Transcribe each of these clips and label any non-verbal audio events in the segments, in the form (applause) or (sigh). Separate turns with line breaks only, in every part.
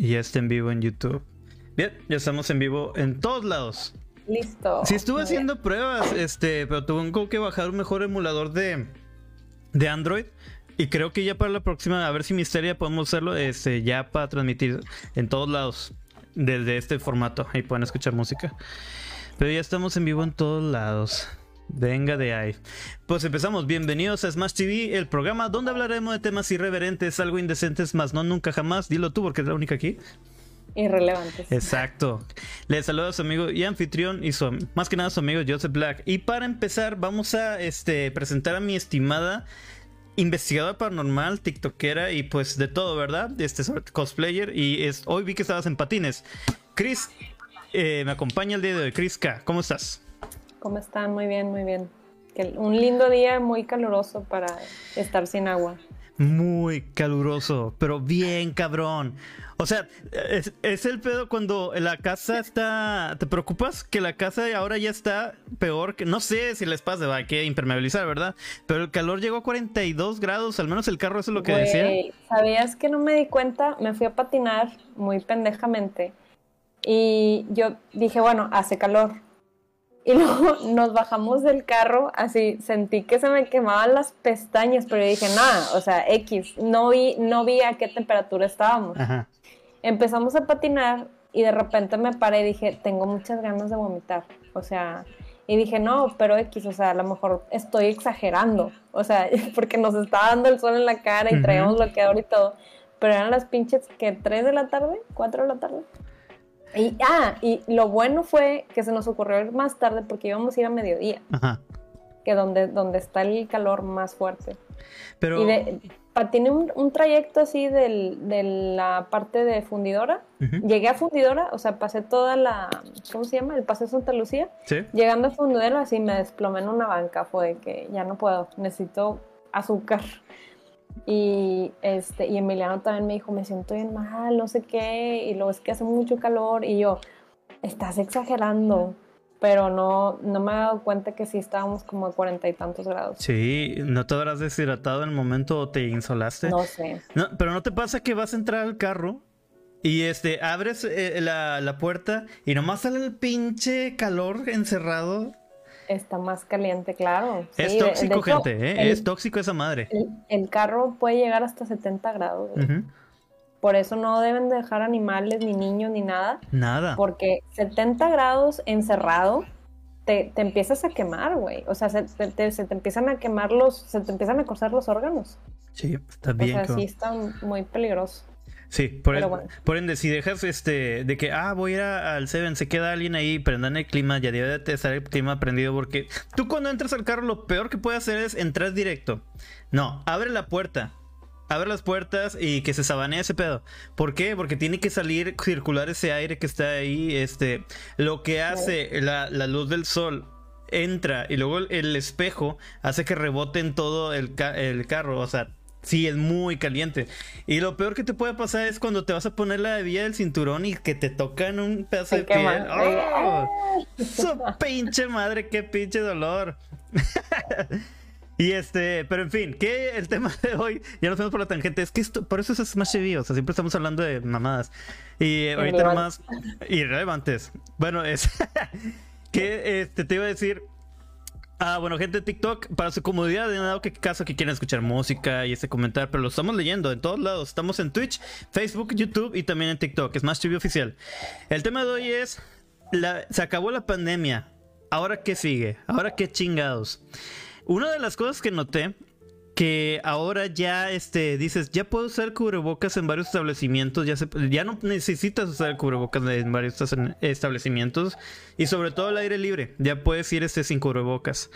Y ya está en vivo en YouTube. Bien, ya estamos en vivo en todos lados.
Listo.
Sí, estuve haciendo pruebas, este, pero tengo que bajar un mejor emulador de, de Android. Y creo que ya para la próxima, a ver si Misteria podemos hacerlo, este, ya para transmitir en todos lados, desde este formato. Ahí pueden escuchar música. Pero ya estamos en vivo en todos lados. Venga de ahí. Pues empezamos. Bienvenidos a Smash TV, el programa donde hablaremos de temas irreverentes, algo indecentes, más no nunca jamás. Dilo tú porque es la única aquí.
Irrelevantes.
Exacto. Les saludo a su amigo y anfitrión y su, más que nada su amigo Joseph Black. Y para empezar, vamos a este, presentar a mi estimada investigadora paranormal, tiktokera y pues de todo, ¿verdad? Este cosplayer. Y es, hoy vi que estabas en patines. Chris eh, me acompaña el día de hoy. Chris K, ¿cómo estás?
¿Cómo están? Muy bien, muy bien. Un lindo día muy caluroso para estar sin agua.
Muy caluroso, pero bien cabrón. O sea, es, el pedo cuando la casa está. ¿Te preocupas que la casa ahora ya está peor? que No sé si les pasa, va, que impermeabilizar, ¿verdad? Pero el calor llegó a 42 grados, al menos el carro, eso es lo que decía.
¿Sabías que no me di cuenta? Me fui a patinar muy pendejamente. Y yo dije, bueno, hace calor y luego (laughs) nos bajamos del carro, así sentí que se me quemaban las pestañas, pero dije, nada, o sea, X, no vi, no vi a qué temperatura estábamos. Empezamos a patinar y de repente me paré y dije, tengo muchas ganas de vomitar. O sea, y dije, no, pero X, o sea, a lo mejor estoy exagerando. O sea, (laughs) porque nos estaba dando el sol en la cara y traíamos bloqueador y todo. Pero eran las pinches que 3 de la tarde, 4 de la tarde. Y, ah, y lo bueno fue que se nos ocurrió ir más tarde porque íbamos a ir a mediodía. Ajá. Que donde, donde está el calor más fuerte. Pero... Y tiene un, trayecto así de la parte de fundidora. Llegué a fundidora, o sea, pasé toda la, ¿cómo se llama? El paseo Santa Lucía. ¿Sí? Llegando a fundidora, así me desplomé en una banca. Fue que ya no puedo, necesito azúcar. Y, este, y Emiliano también me dijo, me siento bien mal, no sé qué, y luego es que hace mucho calor, y yo, estás exagerando, pero no, no me he dado cuenta que sí estábamos como a cuarenta y tantos grados.
Sí, ¿no te habrás deshidratado en el momento o te insolaste?
No sé.
pero ¿no te pasa que vas a entrar al carro y este, abres eh, la, la puerta y nomás sale el pinche calor encerrado
está más caliente, claro.
Es tóxico, gente, ¿eh? es tóxico esa madre.
El, carro puede llegar hasta 70 grados. Por eso no deben dejar animales, ni niños, ni nada.
Nada.
Porque 70 grados encerrado, te, te empiezas a quemar, güey. O sea, se te, se te, empiezan a quemar los, se te empiezan a cocer los órganos.
Sí, está bien.
O sea, sí está muy peligroso.
Sí, por, por, ende, si dejas este de que, ah, voy a ir al Seven, se queda alguien ahí, prendan el clima, ya debe de estar el clima prendido, porque tú cuando entras al carro lo peor que puedes hacer es entrar directo. No, abre la puerta, abre las puertas y que se sabanee ese pedo. ¿Por qué? Porque tiene que salir, circular ese aire que está ahí, este, lo que hace la, luz del sol entra y luego el, espejo hace que rebote en todo el, el carro, o sea, Sí, es muy caliente. Y lo peor que te puede pasar es cuando te vas a poner la hebilla del cinturón y que te tocan un pedazo de piel. ¡Oh! ¡Su pinche madre! ¡Qué pinche dolor! (laughs) y este, pero en fin, que el tema de hoy, ya nos vemos por la tangente, es que esto, por eso es Smash TV, o sea, siempre estamos hablando de mamadas. Y ahorita nomás, irrelevantes. Bueno, es (laughs) que este, te iba a decir, Ah, bueno, gente de TikTok, para su comodidad, de dado que caso que quieran escuchar música y este comentar, pero lo estamos leyendo en todos lados. Estamos en Twitch, Facebook, YouTube y también en TikTok. Es más TV oficial. El tema de hoy es: la, se acabó la pandemia. ¿Ahora qué sigue? ¿Ahora qué chingados? Una de las cosas que noté que ahora ya este dices, ya puedo usar cubrebocas en varios establecimientos, ya, ya no necesitas usar cubrebocas en varios establecimientos y sobre todo el aire libre, ya puedes ir este sin cubrebocas.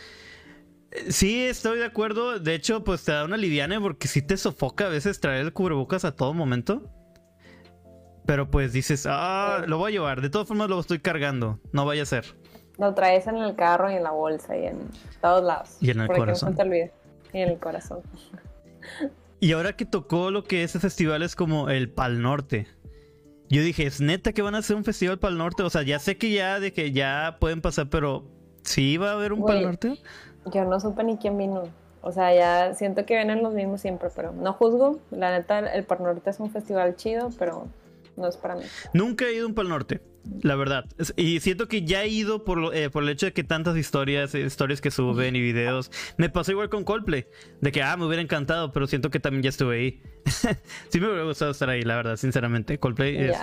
Sí, estoy de acuerdo. De hecho, pues te da una liviana porque sí te sofoca a veces traer el cubrebocas a todo momento. Pero pues dices, ah, lo voy a llevar. De todas formas lo estoy cargando. No vaya a ser.
Lo traes en el carro y en la bolsa y en todos lados.
Y en el corazón.
No te olvides en el corazón.
Y ahora que tocó lo que es festivales como el Pal Norte. Yo dije, ¿es neta que van a hacer un festival Pal Norte? O sea, ya sé que ya de que ya pueden pasar, pero ¿sí va a haber un Pal Norte?
Yo no supe ni quién vino. O sea, ya siento que vienen los mismos siempre, pero no juzgo. La neta, el Pal Norte es un festival chido, pero no es para mí.
Nunca he ido a un Pal Norte, la verdad. Y siento que ya he ido por, eh, por el hecho de que tantas historias, historias que suben y videos. Me pasó igual con Coldplay, de que, ah, me hubiera encantado, pero siento que también ya estuve ahí. (laughs) sí me hubiera gustado estar ahí, la verdad, sinceramente. Coldplay es...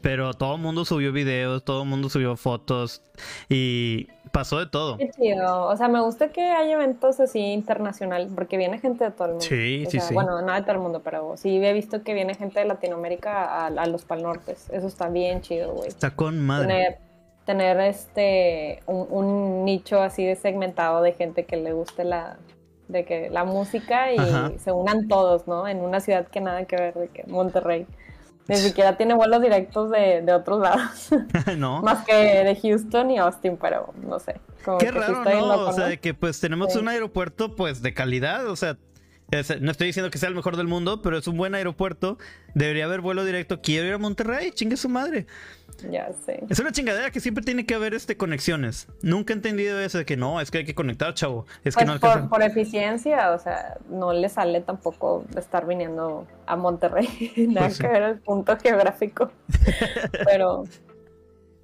Pero todo el mundo subió videos, todo el mundo subió fotos y pasó de todo.
Qué chido. O sea, me gusta que haya eventos así internacionales, porque viene gente de todo el mundo.
Sí, sí, sí.
Bueno, no de todo el mundo, pero sí he visto que viene gente de Latinoamérica a, los Pal Nortes. Eso está bien chido, güey.
Está con madre.
Tener, este un, nicho así de segmentado de gente que le guste la de que la música y se unan todos, ¿no? En una ciudad que nada que ver de que Monterrey. Ni siquiera tiene vuelos directos de, de otros lados. (laughs) no. (laughs) Más que de Houston y Austin, pero no sé.
Qué raro, ¿no? O sea, de que pues tenemos un aeropuerto pues de calidad, o sea, no estoy diciendo que sea el mejor del mundo, pero es un buen aeropuerto. Debería haber vuelo directo. Quiero ir a Monterrey, chingue su madre.
Ya sé.
Es una chingadera que siempre tiene que haber este conexiones. Nunca he entendido eso de que no, es que hay que conectar, chavo. Es que
pues
no
por, por, eficiencia, o sea, no le sale tampoco estar viniendo a Monterrey. (laughs) Nada pues que ver el punto geográfico. (laughs) pero.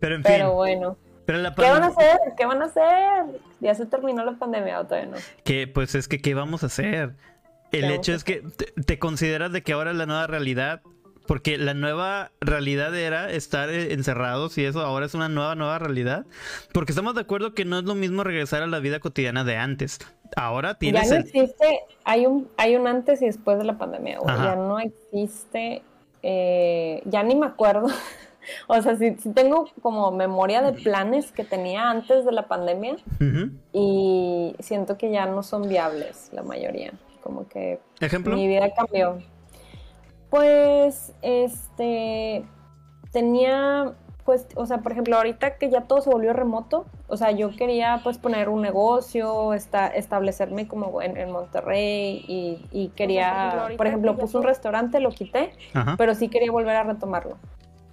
Pero en fin.
Pero bueno. ¿Qué van a hacer? ¿Qué van a hacer? Ya se terminó la pandemia, o todavía no.
Que, pues es que, ¿qué vamos a hacer? El hecho es que te, te, consideras de que ahora es la nueva realidad porque la nueva realidad era estar eh, encerrados y eso ahora es una nueva, nueva realidad. Porque estamos de acuerdo que no es lo mismo regresar a la vida cotidiana de antes. Ahora tienes.
Ya no existe, hay un, hay un antes y después de la pandemia, Ya no existe, eh, ya ni me acuerdo. (laughs) o sea, sí, tengo como memoria de planes que tenía antes de la pandemia y siento que ya no son viables la mayoría. Como que
¿Ejemplo?
mi vida cambió. Pues, este, tenía, pues, o sea, por ejemplo, ahorita que ya todo se volvió remoto, o sea, yo quería, pues, poner un negocio, esta, establecerme como en, Monterrey y, quería, por ejemplo, puse un restaurante, lo quité, pero sí quería volver a retomarlo.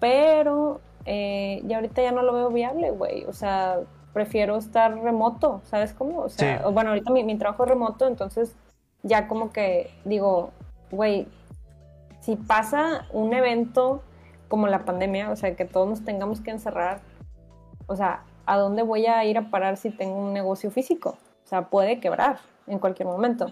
Pero eh, ya ahorita ya no lo veo viable, güey, o sea, prefiero estar remoto, ¿sabes cómo? O sea, bueno, ahorita mi, mi trabajo es remoto, entonces ya como que digo, güey, si pasa un evento como la pandemia, o sea, que todos nos tengamos que encerrar, o sea, ¿a dónde voy a ir a parar si tengo un negocio físico? O sea, puede quebrar en cualquier momento.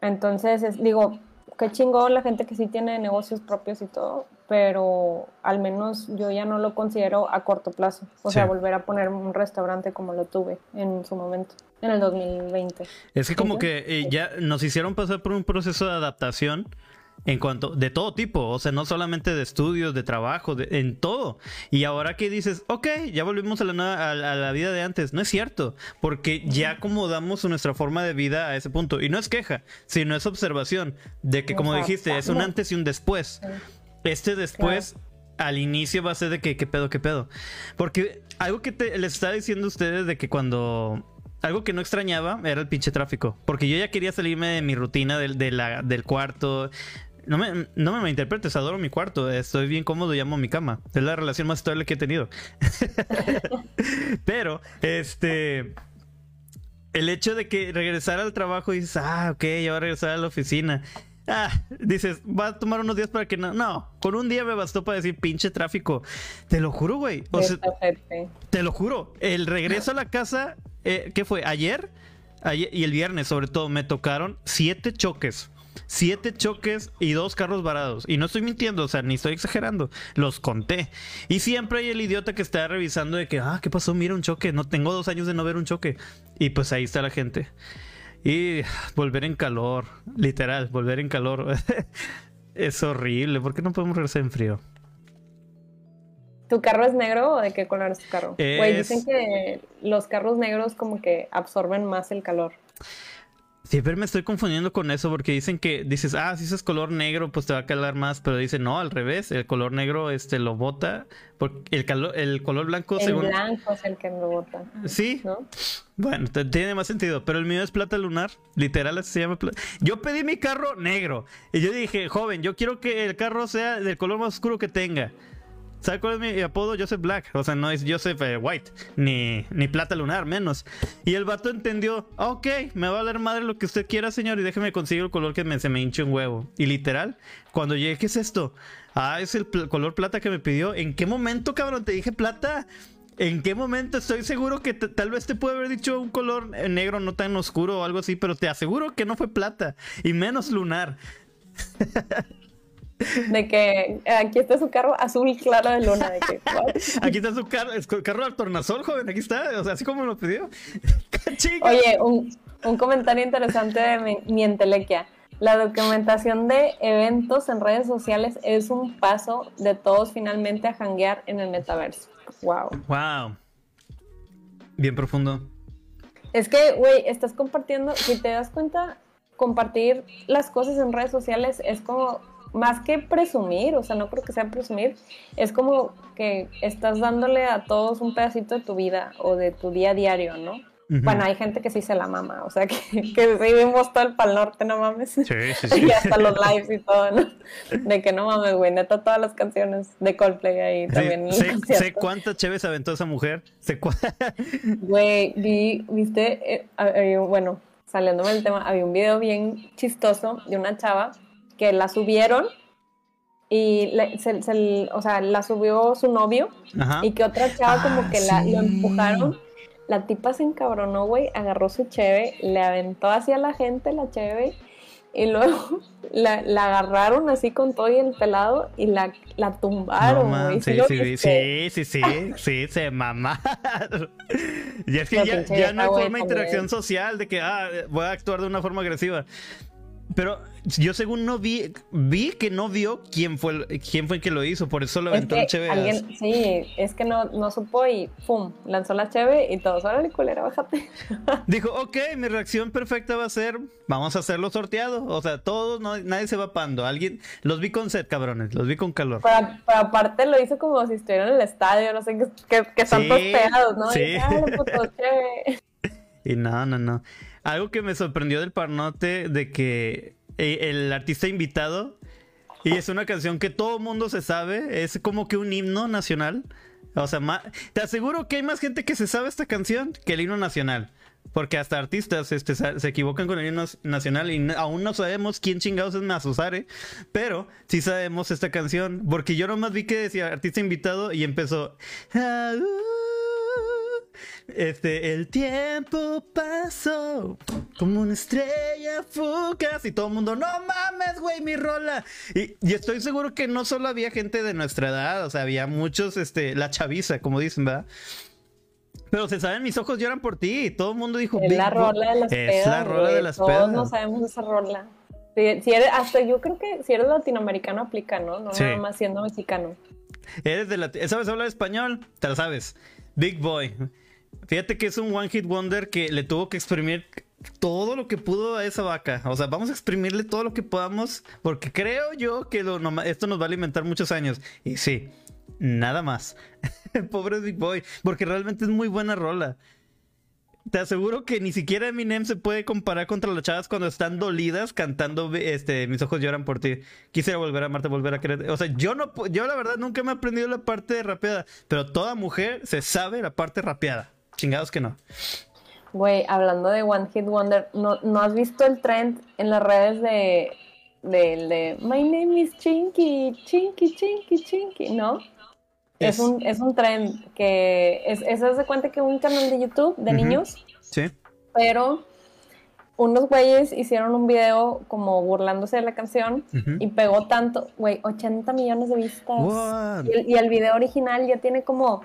Entonces, digo, qué chingón la gente que sí tiene negocios propios y todo, pero al menos yo ya no lo considero a corto plazo. O sea, volver a poner un restaurante como lo tuve en su momento, en el 2020.
Es que como que eh, ya nos hicieron pasar por un proceso de adaptación en cuanto, de todo tipo, o sea, no solamente de estudios, de trabajo, de, en todo. Y ahora que dices, ok, ya volvimos a la, a, la vida de antes, no es cierto, porque ya acomodamos nuestra forma de vida a ese punto. Y no es queja, sino es observación de que, como dijiste, es un antes y un después. Este después, al inicio va a ser de que, ¿qué pedo, qué pedo? Porque algo que te, les estaba diciendo a ustedes de que cuando algo que no extrañaba era el pinche tráfico. Porque yo ya quería salirme de mi rutina del, del cuarto, no me, no me interpretes, adoro mi cuarto, estoy bien cómodo y amo mi cama. Es la relación más estable que he tenido. (laughs) Pero, este. El hecho de que regresar al trabajo y dices, ah, ok, ya voy a regresar a la oficina. Ah, dices, va a tomar unos días para que no. No, con un día me bastó para decir pinche tráfico. Te lo juro, güey. te lo juro. El regreso a la casa, eh, ¿qué fue? ¿Ayer? Ayer y el viernes, sobre todo, me tocaron siete choques siete choques y dos carros varados. Y no estoy mintiendo, o sea, ni estoy exagerando. Los conté. Y siempre hay el idiota que está revisando de que, ah, ¿qué pasó? Mira un choque. No tengo dos años de no ver un choque. Y pues ahí está la gente. Y volver en calor, literal, volver en calor. (laughs) es horrible. ¿Por qué no podemos regresar en frío?
¿Tu carro es negro o de qué color es tu carro? Güey, dicen que los carros negros como que absorben más el calor.
Siempre me estoy confundiendo con eso porque dicen que dices, ah, si es color negro, pues te va a calar más, pero dicen, no, al revés, el color negro este lo bota, porque el, el color blanco
el blanco es el que lo bota.
Sí. Bueno, tiene más sentido, pero el mío es plata lunar, literal así se llama. Yo pedí mi carro negro y yo dije, joven, yo quiero que el carro sea del color más oscuro que tenga. ¿Sabes cuál es mi apodo? Joseph Black. O sea, no es Joseph eh, White, ni, ni Plata Lunar, menos. Y el vato entendió, ok, me va a dar madre lo que usted quiera, señor, y déjeme conseguir el color que me, se me hinche un huevo. Y literal, cuando llegué, ¿qué es esto? Ah, es el color plata que me pidió. ¿En qué momento, cabrón, te dije plata? ¿En qué momento? Estoy seguro que tal vez te puede haber dicho un color negro no tan oscuro o algo así, pero te aseguro que no fue plata y menos lunar. (laughs)
De que aquí está su carro azul claro de luna. De que,
aquí está su carro, es carro al tornasol, joven. Aquí está, o sea, así como lo pidió. (laughs)
Oye, un, un, comentario interesante de mi, mi entelequia. La documentación de eventos en redes sociales es un paso de todos finalmente a hanguear en el metaverso. Wow.
Wow. Bien profundo.
Es que, güey, estás compartiendo, si te das cuenta, compartir las cosas en redes sociales es como más que presumir, o sea, no creo que sea presumir, es como que estás dándole a todos un pedacito de tu vida o de tu día a diario, ¿no? Bueno, hay gente que sí se la mama, o sea, que, (laughs) que vivimos todo el Pal Norte, no mames. Sí, sí, (laughs) sí. y hasta los lives y todo, ¿no? De que no mames, güey, neta, todas las canciones de Coldplay ahí también.
Sé, sé cuántas chéves aventó esa mujer. Sé (laughs)
Güey, vi, viste, eh, eh, bueno, saliéndome del tema, había un video bien chistoso de una chava que la subieron y se, o sea, la subió su novio y que otra chava como ah, que la, lo empujaron. La tipa se encabronó, güey, agarró su cheve, le aventó hacia la gente la cheve y luego (laughs) la, agarraron así con todo y el pelado y la, la tumbaron, güey.
sí, sí, sí, sí, sí, sí, se mamaron. (laughs) y es que ya, ya, no hay forma de interacción social de que, ah, voy a actuar de una forma agresiva. Pero yo según no vi, vi que no vio quién fue quién fue el que lo hizo, por eso lo aventó
el cheve. sí, es que no, no supo y ¡pum! lanzó la cheve y todos, órale culera, bájate. (laughs)
Dijo, ok, mi reacción perfecta va a ser, vamos a hacerlo sorteado. O sea, todos, no, nadie se va pando. Alguien, los vi con sed, cabrones, los vi con calor.
Pero, aparte lo hizo como si estuviera en el estadio, no sé, que, que, están sí, pegados, ¿no? Sí. Y, (laughs)
y no, no, no. Algo que me sorprendió del parnote de que eh, el artista invitado, y es una canción que todo mundo se sabe, es como que un himno nacional. O sea, te aseguro que hay más gente que se sabe esta canción que el himno nacional. Porque hasta artistas este, se equivocan con el himno nacional y aún no sabemos quién chingados es Mazuzare. Pero sí sabemos esta canción. Porque yo nomás vi que decía artista invitado y empezó. Ah, este, el tiempo pasó como una estrella fugaz y todo el mundo, no mames, güey, mi rola. Y, estoy seguro que no solo había gente de nuestra edad, o sea, había muchos, este, la chaviza, como dicen, ¿verdad? Pero se saben, mis ojos lloran por ti. Y todo el mundo dijo,
es la rola de las pedas. Es la rola de las Todos no sabemos esa rola. Si, eres, hasta yo creo que si eres latinoamericano aplica, ¿no? No nada más siendo mexicano.
Eres de ¿Sabes hablar español? Te lo sabes. Big Boy. Fíjate que es un One Hit Wonder que le tuvo que exprimir todo lo que pudo a esa vaca. O sea, vamos a exprimirle todo lo que podamos porque creo yo que esto nos va a alimentar muchos años. Y sí, nada más. (laughs) Pobre Big Boy, porque realmente es muy buena rola. Te aseguro que ni siquiera Eminem se puede comparar contra las chavas cuando están dolidas cantando este Mis ojos lloran por ti. Quisiera volver a amarte, volver a querer. O sea, yo no yo la verdad nunca me he aprendido la parte rapeada, pero toda mujer se sabe la parte rapeada. Chingados que no.
Güey, hablando de One Hit Wonder, ¿no, ¿no has visto el trend en las redes de, de, My name is Chinky, Chinky, Chinky, Chinky, ¿no? Es, un, es un trend que es, es de cuenta que un canal de YouTube de niños.
Sí.
Pero unos güeyes hicieron un video como burlándose de la canción y pegó tanto, güey, 80 millones de vistas. Y el, y el, video original ya tiene como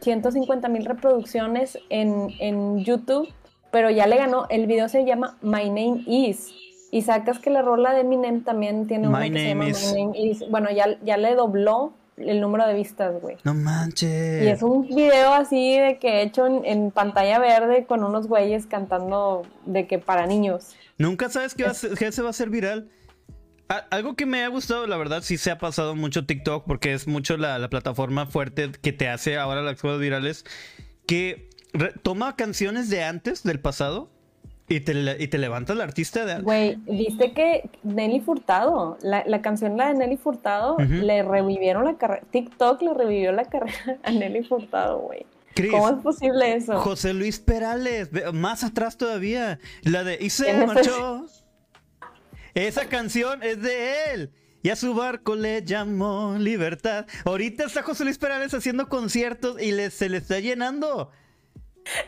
150 mil reproducciones en, en, YouTube, pero ya le ganó. El video se llama My Name Is. Y sacas que la rola de Eminem también tiene una que se llama My Name Is. Bueno, ya, ya le dobló el número de vistas, güey.
No manches.
Y es un video así de que hecho en, pantalla verde con unos güeyes cantando de que para niños.
Nunca sabes que, que se va a hacer viral algo que me ha gustado, la verdad, sí se ha pasado mucho TikTok porque es mucho la, plataforma fuerte que te hace ahora las cosas virales. Que toma canciones de antes, del pasado, y te, y te levanta el artista de
antes. Güey, viste que Nelly Furtado, la, canción la de Nelly Furtado, le revivieron la carrera. TikTok le revivió la carrera (laughs) a Nelly Furtado, güey. ¿Cómo es posible eso?
José Luis Perales, más atrás todavía. La de Y se marchó. Esa canción es de él. y a su barco le llamó libertad. Ahorita está José Luis Perales haciendo conciertos y le, se le está llenando.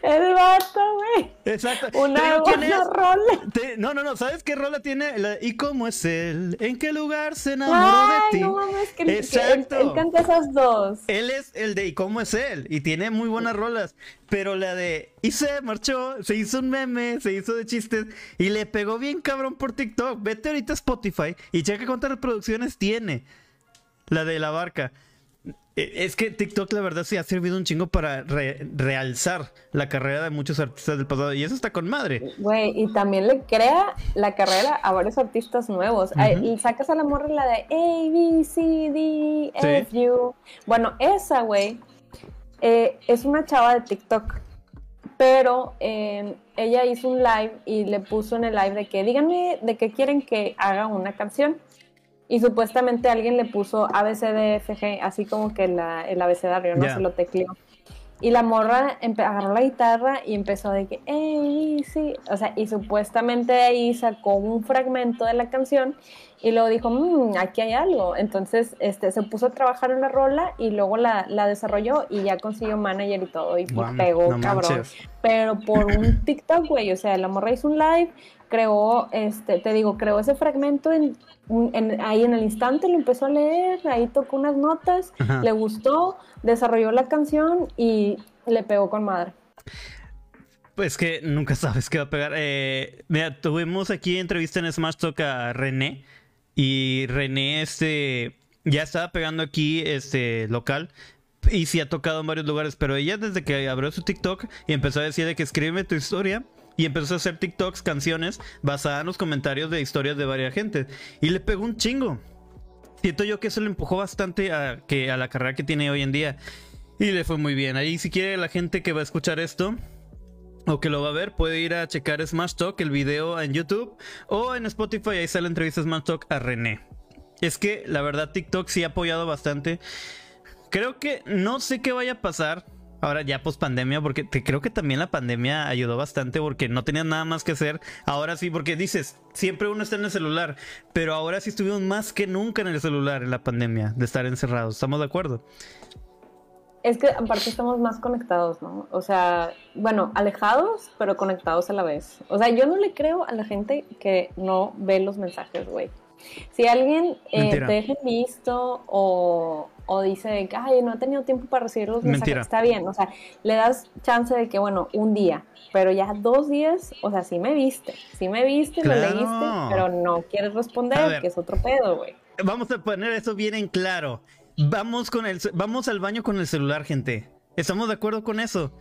El vato, güey.
Exacto.
Una buena rola.
no, no, no. ¿Sabes qué rola tiene? ¿Y cómo es él? ¿En qué lugar se enamoró de ti?
No mames, que, Exacto. él, canta esas dos.
Él es el de ¿Y cómo es él? Y tiene muy buenas rolas. Pero la de Y se marchó, se hizo un meme, se hizo de chistes y le pegó bien cabrón por TikTok. Vete ahorita a Spotify y checa cuántas reproducciones tiene. La de la barca. Eh, es que TikTok, la verdad, sí ha servido un chingo para realzar la carrera de muchos artistas del pasado. Y eso está con madre.
Güey, y también le crea la carrera a varios artistas nuevos. y sacas a la morra la de A, B, C, D, F, U. Bueno, esa, güey, eh, es una chava de TikTok. Pero ella hizo un live y le puso en el live de que díganme de qué quieren que haga una canción. Y supuestamente alguien le puso ABCDFG, así como que la, el abecedario, no se lo tecleó. Y la morra agarró la guitarra y empezó de que, ey, sí, o sea, y supuestamente de ahí sacó un fragmento de la canción y luego dijo, mmm, aquí hay algo. Entonces, este, se puso a trabajar en la rola y luego la, la desarrolló y ya consiguió manager y todo y pegó, cabrón. Pero por un (laughs) TikTok, güey, o sea, la morra hizo un live, creó, este, te digo, creó ese fragmento en, ahí en el instante, lo empezó a leer, ahí tocó unas notas, le gustó, desarrolló la canción y le pegó con madre.
Pues que nunca sabes qué va a pegar. Eh, mira, tuvimos aquí entrevista en Smash Talk a René y René este ya estaba pegando aquí este local y sí ha tocado en varios lugares, pero ella desde que abrió su TikTok y empezó a decir de que escribe tu historia, y empezó a hacer TikToks, canciones, basadas en los comentarios de historias de varias gente. Y le pegó un chingo. Siento yo que eso le empujó bastante a, que, a la carrera que tiene hoy en día. Y le fue muy bien. Ahí si quiere la gente que va a escuchar esto, o que lo va a ver, puede ir a checar Smash Talk, el video en YouTube, o en Spotify, ahí sale la entrevista Smash Talk a René. Es que la verdad TikTok sí ha apoyado bastante. Creo que no sé qué vaya a pasar Ahora ya post pandemia, porque te, creo que también la pandemia ayudó bastante porque no tenías nada más que hacer. Ahora sí, porque dices, siempre uno está en el celular, pero ahora sí estuvimos más que nunca en el celular en la pandemia, de estar encerrados. ¿Estamos de acuerdo?
Es que aparte estamos más conectados, ¿no? O sea, bueno, alejados, pero conectados a la vez. O sea, yo no le creo a la gente que no ve los mensajes, güey. Si alguien eh, te deja visto o, o dice que, ay, no he tenido tiempo para recibir los mensajes, está bien, o sea, le das chance de que, bueno, un día, pero ya dos días, o sea, sí me viste, sí me viste, lo leíste, pero no quieres responder, que es otro pedo, güey.
Vamos a poner eso bien en claro. Vamos con el, vamos al baño con el celular, gente. ¿Estamos de acuerdo con eso?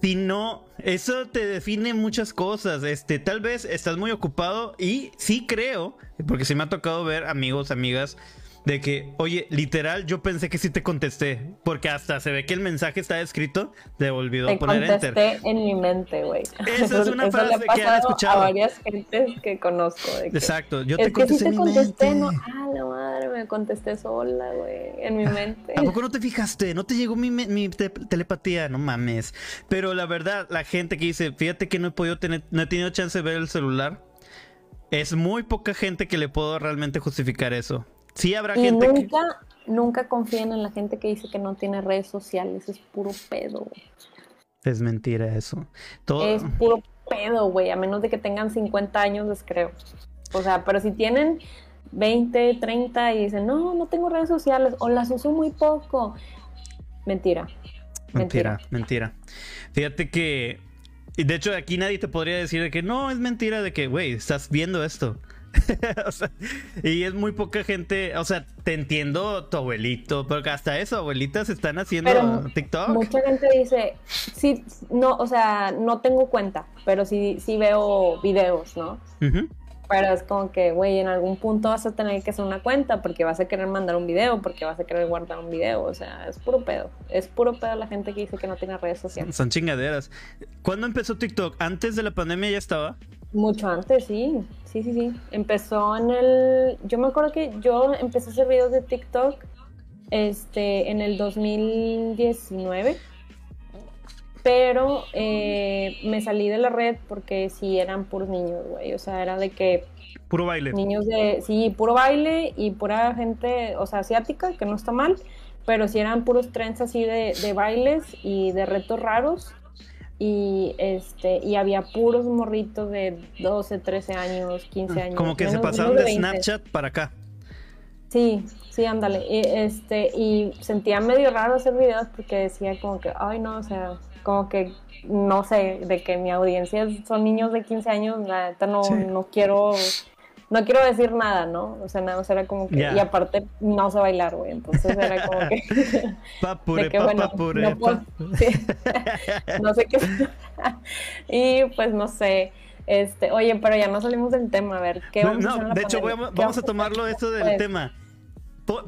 Si no, eso te define muchas cosas. Este, tal vez estás muy ocupado y sí creo, porque se me ha tocado ver amigos, amigas, de que, oye, literal, yo pensé que sí te contesté, porque hasta se ve que el mensaje está escrito, te olvidó poner enter.
contesté en mi mente, güey.
Esa es una frase que han escuchado.
A varias gentes que conozco.
Exacto, yo
te
contesté
que sí te contesté, no, ah, la madre, me contesté sola, güey, en mi mente.
¿A poco no te fijaste? ¿No te llegó mi, mi telepatía? No mames. Pero la verdad, la gente que dice, fíjate que no he podido tener, no he tenido chance de ver el celular, es muy poca gente que le puedo realmente justificar eso. Sí habrá gente
nunca, Nunca confíen en la gente que dice que no tiene redes sociales, es puro pedo.
Es mentira eso.
Es puro pedo, güey, a menos de que tengan 50 años, les creo. O sea, pero si tienen 20, 30 y dicen, no, no tengo redes sociales o las uso muy poco. Mentira.
Mentira, mentira. Fíjate que, de hecho, aquí nadie te podría decir de que no, es mentira de que, güey, estás viendo esto. (laughs) y es muy poca gente, o sea, te entiendo tu abuelito, porque hasta eso, abuelitas están haciendo TikTok.
Mucha gente dice, sí, no, o sea, no tengo cuenta, pero sí, sí veo videos, ¿no? Pero es como que, güey, en algún punto vas a tener que hacer una cuenta porque vas a querer mandar un video, porque vas a querer guardar un video. O sea, es puro pedo. Es puro pedo la gente que dice que no tiene redes sociales.
Son chingaderas. ¿Cuándo empezó TikTok? ¿Antes de la pandemia ya estaba?
Mucho antes, sí. Sí, sí, sí. Empezó en el. Yo me acuerdo que yo empecé a hacer videos de TikTok este, en el 2019. pero eh, me salí de la red porque sí eran puros niños, güey. O sea, era de que.
Puro baile.
Niños de. Sí, puro baile y pura gente, o sea, asiática, que no está mal. Pero sí eran puros trends así de, de bailes y de retos raros. Y este y había puros morritos de 12, 13 años, 15 años.
Como que se pasaron de, Snapchat para acá.
Sí, sí, ándale. Y, este, y sentía medio raro hacer videos porque decía como que, ay no, o sea, como que no sé, de que mi audiencia son niños de 15 años, la neta no, no quiero no quiero decir nada, ¿no? O sea, nada más era como que, y aparte no sé bailar, güey, entonces era como que, (laughs)
papure, de que bueno,
no, (laughs) no sé qué, (laughs) y pues no sé, este, oye, pero ya no salimos del tema, a ver, ¿qué vamos a hacer
la De hecho, vamos, a tomarlo esto del tema,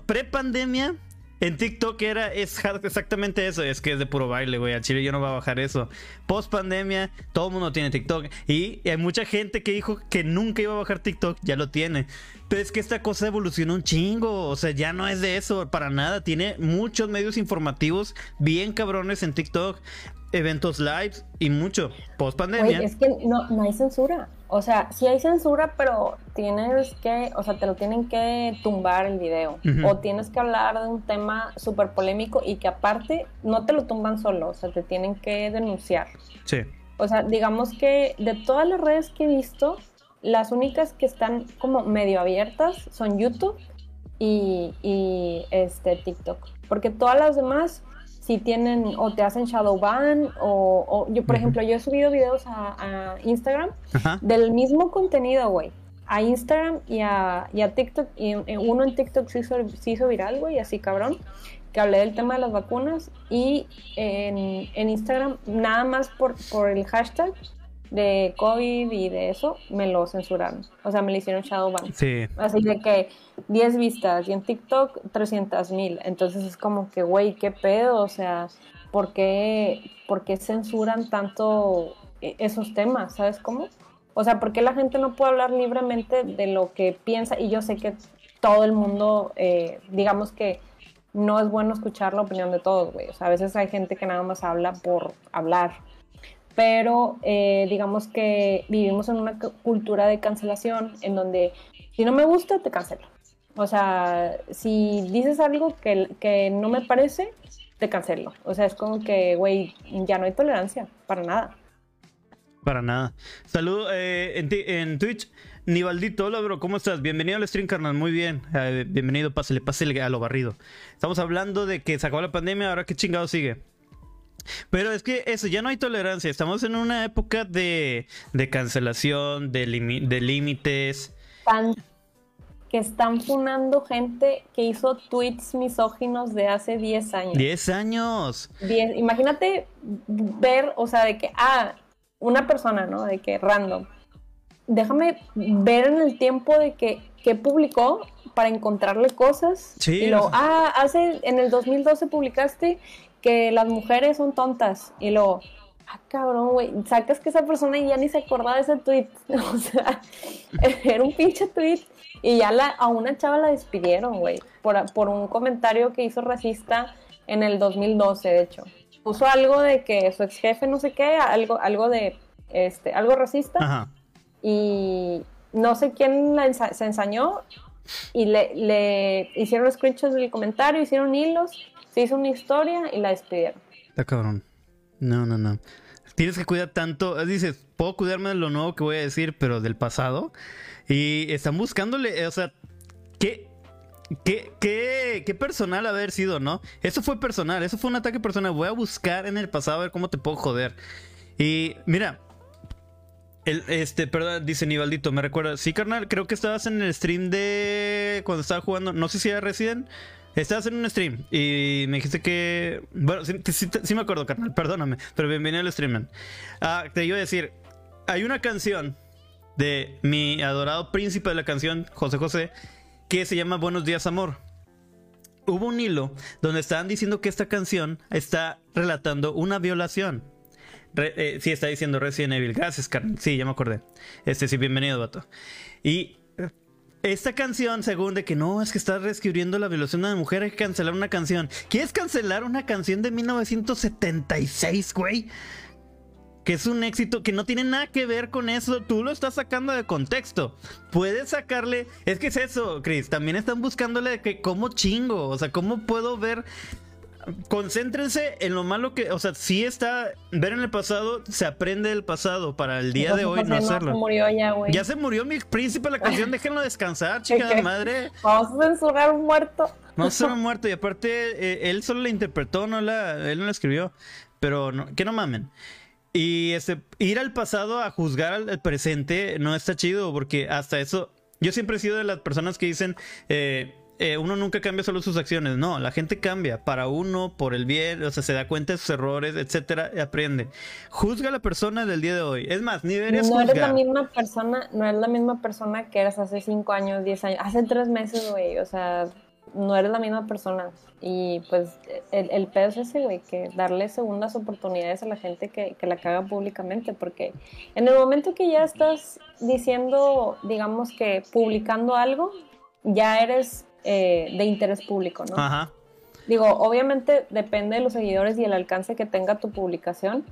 pre-pandemia, en TikTok era es exactamente eso, es que es de puro baile, güey. A Chile yo no voy a bajar eso. Post pandemia, todo el mundo tiene TikTok. Y hay mucha gente que dijo que nunca iba a bajar TikTok, ya lo tiene. Pero es que esta cosa evolucionó un chingo. O sea, ya no es de eso, para nada. Tiene muchos medios informativos bien cabrones en TikTok eventos live y mucho post pandemia.
es que no hay censura. O sea, sí hay censura, pero tienes que, o sea, te lo tienen que tumbar el video. O tienes que hablar de un tema súper polémico y que aparte no te lo tumban solo, o sea, te tienen que denunciar.
Sí.
O sea, digamos que de todas las redes que he visto, las únicas que están como medio abiertas son YouTube y, y este TikTok. Porque todas las demás si tienen o te hacen shadow ban o, yo, por ejemplo, yo he subido videos a, Instagram del mismo contenido, güey. A Instagram y a, y a TikTok, y uno en TikTok se hizo, se hizo viral, güey, así cabrón, que hablé del tema de las vacunas y en, en Instagram, nada más por, por el hashtag, de COVID y de eso, me lo censuraron. O sea, me lo hicieron shadowban.
Sí.
Así de que 10 vistas y en TikTok 300 mil. Entonces es como que, güey, ¿qué pedo? O sea, ¿por qué, ¿por qué censuran tanto e, esos temas? ¿Sabes cómo? O sea, ¿por qué la gente no puede hablar libremente de lo que piensa? Y yo sé que todo el mundo, eh, digamos que no es bueno escuchar la opinión de todos, güey. O sea, a veces hay gente que nada más habla por hablar pero eh, digamos que vivimos en una cultura de cancelación en donde si no me gusta, te cancelo. O sea, si dices algo que, que no me parece, te cancelo. O sea, es como que, güey, ya no hay tolerancia, para nada.
Para nada. Salud eh, en, en, Twitch. Nivaldito, hola bro, ¿cómo estás? Bienvenido al stream, carnal. Muy bien. Eh, bienvenido, pásale, pásale a lo barrido. Estamos hablando de que se acabó la pandemia, ahora qué chingado sigue. Pero es que eso, ya no hay tolerancia. Estamos en una época de, de cancelación, de, de límites.
que están funando gente que hizo tweets misóginos de hace 10 años.
10 años.
Imagínate ver, o sea, de que, ah, una persona, ¿no? De que random. Déjame ver en el tiempo de que, que publicó para encontrarle cosas.
Sí.
Y lo, ah, hace, en el 2012 publicaste que las mujeres son tontas. Y luego, ah, cabrón, güey, sacas que esa persona ya ni se acordaba de ese tweet. (laughs) o sea, (laughs) era un pinche tweet. Y ya la, a una chava la despidieron, güey, por, por un comentario que hizo racista en el 2012, de hecho. Puso algo de que su ex jefe no sé qué, algo, algo de, este, algo racista. Ajá. Y no sé quién la se ensañó y le, le hicieron screenshots del comentario, hicieron hilos se hizo una historia y la despidieron.
Está cabrón. No, no, no. Tienes que cuidar tanto. Dices, puedo cuidarme de lo nuevo que voy a decir, pero del pasado. Y están buscándole, o sea, ¿qué, qué, qué, qué personal haber sido, no? Eso fue personal, eso fue un ataque personal. Voy a buscar en el pasado a ver cómo te puedo joder. Y mira, este, perdón, dice Nivaldito, me recuerda. Sí, carnal, creo que estabas en el stream de cuando estaba jugando, no sé si era Resident. Estabas en un stream y me dijiste que. Bueno, sí, me acuerdo, carnal, perdóname, pero bienvenido al stream, Ah, te iba a decir: hay una canción de mi adorado príncipe de la canción, José José, que se llama Buenos Días, Amor. Hubo un hilo donde estaban diciendo que esta canción está relatando una violación. Eh, sí, está diciendo Resident Evil. Gracias, carnal. Sí, ya me acordé. Este sí, bienvenido, vato. Y esta canción, según de que no, es que estás reescribiendo la violación de la mujer, hay que cancelar una canción. ¿Quieres cancelar una canción de 1976, güey? Que es un éxito que no tiene nada que ver con eso. Tú lo estás sacando de contexto. Puedes sacarle. Es que es eso, Chris. También están buscándole de que, ¿cómo chingo? O sea, ¿cómo puedo ver concéntrense en lo malo que, o sea, si está, ver en el pasado, se aprende del pasado para el día de hoy no hacerlo. ya, se murió mi príncipe la canción, (laughs) déjenlo descansar, chica de madre.
Vamos a censurar un muerto.
Vamos a un (laughs) muerto y aparte eh, él solo la interpretó, no la, él no la escribió, pero no, que no mamen. Y este, ir al pasado a juzgar al presente no está chido porque hasta eso, yo siempre he sido de las personas que dicen, eh, eh, uno nunca cambia solo sus acciones, no, la gente cambia para uno, por el bien, o sea, se da cuenta de sus errores, etcétera, y aprende. Juzga a la persona del día de hoy. Es más, ni deberías
No eres la misma persona, no eres la misma persona que eras hace cinco años, diez años, hace tres meses, güey, o sea, no eres la misma persona. Y pues el, el pedo es ese, güey, que darle segundas oportunidades a la gente que, que la caga públicamente, porque en el momento que ya estás diciendo, digamos que publicando algo, ya eres eh, de interés público, ¿no? Ajá. Digo, obviamente depende de los seguidores y el alcance que tenga tu publicación,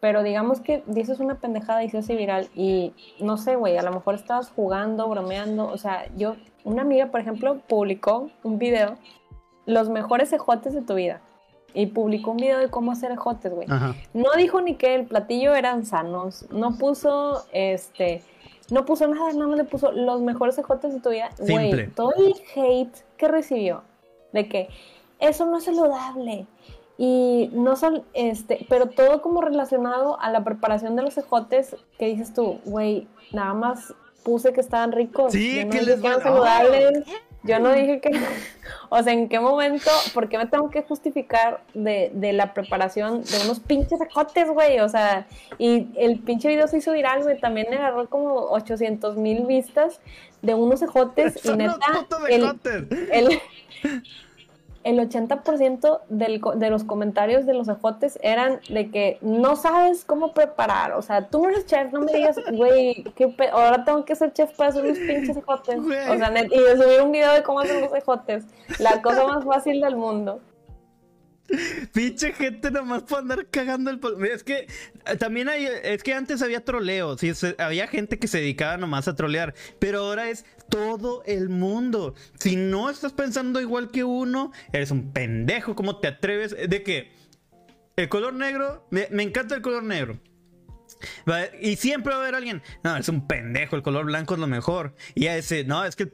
pero digamos que dices una pendejada y se hace viral y no sé, güey, a lo mejor estabas jugando, bromeando, o sea, yo, una amiga, por ejemplo, publicó un video, los mejores ejotes de tu vida. Y publicó un video de cómo hacer ejotes, güey. No dijo ni que el platillo eran sanos. No puso, este, no puso nada, nada más le puso los mejores ejotes de tu vida. Güey, todo el hate que recibió de que eso no es saludable. Y no son, este, pero todo como relacionado a la preparación de los ejotes que dices tú, güey, nada más puse que estaban ricos.
Sí, que les van
saludables. Yo no dije que, (laughs) o sea, ¿en qué momento, por qué me tengo que justificar de, de la preparación de unos pinches ejotes, güey? O sea, y el pinche video se hizo viral, güey, también agarró como 800 mil vistas de unos ejotes (laughs) y neta, el, el, el 80% del, de los comentarios de los ejotes eran de que no sabes cómo preparar. O sea, tú no eres chef, no me digas, (laughs) güey, ahora tengo que ser chef para hacer unos pinches ejotes. O sea, y de subir un video de cómo hacer los ejotes. La cosa más fácil del mundo.
Pinche gente nomás por andar cagando el Es que también hay. Es que antes había troleo. ¿sí? había gente que se dedicaba nomás a trolear. Pero ahora es todo el mundo. Si no estás pensando igual que uno, eres un pendejo. ¿Cómo te atreves? De que el color negro. me encanta el color negro. Y siempre va a haber alguien, no, es un pendejo, el color blanco es lo mejor. Y a ese, no, es que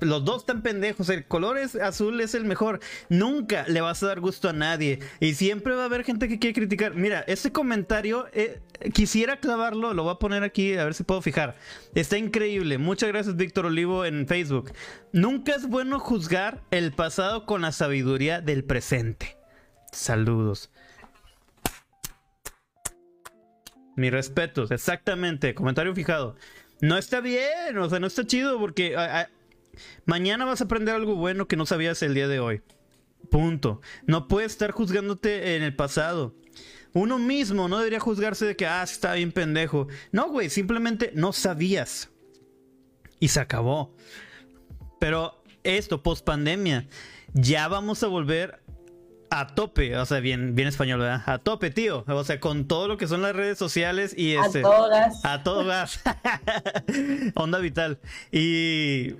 los dos están pendejos, el color es azul es el mejor. Nunca le vas a dar gusto a nadie. Y siempre va a haber gente que quiere criticar. Mira, ese comentario, eh, quisiera clavarlo, lo voy a poner aquí, a ver si puedo fijar. Está increíble. Muchas gracias, Víctor Olivo, en Facebook. Nunca es bueno juzgar el pasado con la sabiduría del presente. Saludos. Mis respetos, exactamente. Comentario fijado. No está bien, o sea, no está chido porque mañana vas a aprender algo bueno que no sabías el día de hoy. Punto. No puedes estar juzgándote en el pasado. Uno mismo no debería juzgarse de que, ah, está bien pendejo. No, güey, simplemente no sabías. Y se acabó. Pero esto, post pandemia, ya vamos a volver a tope, o sea, bien, bien español, ¿verdad? A tope, tío. O sea, con todo lo que son las redes sociales y este.
A todas.
A todas. (laughs) Onda vital. Y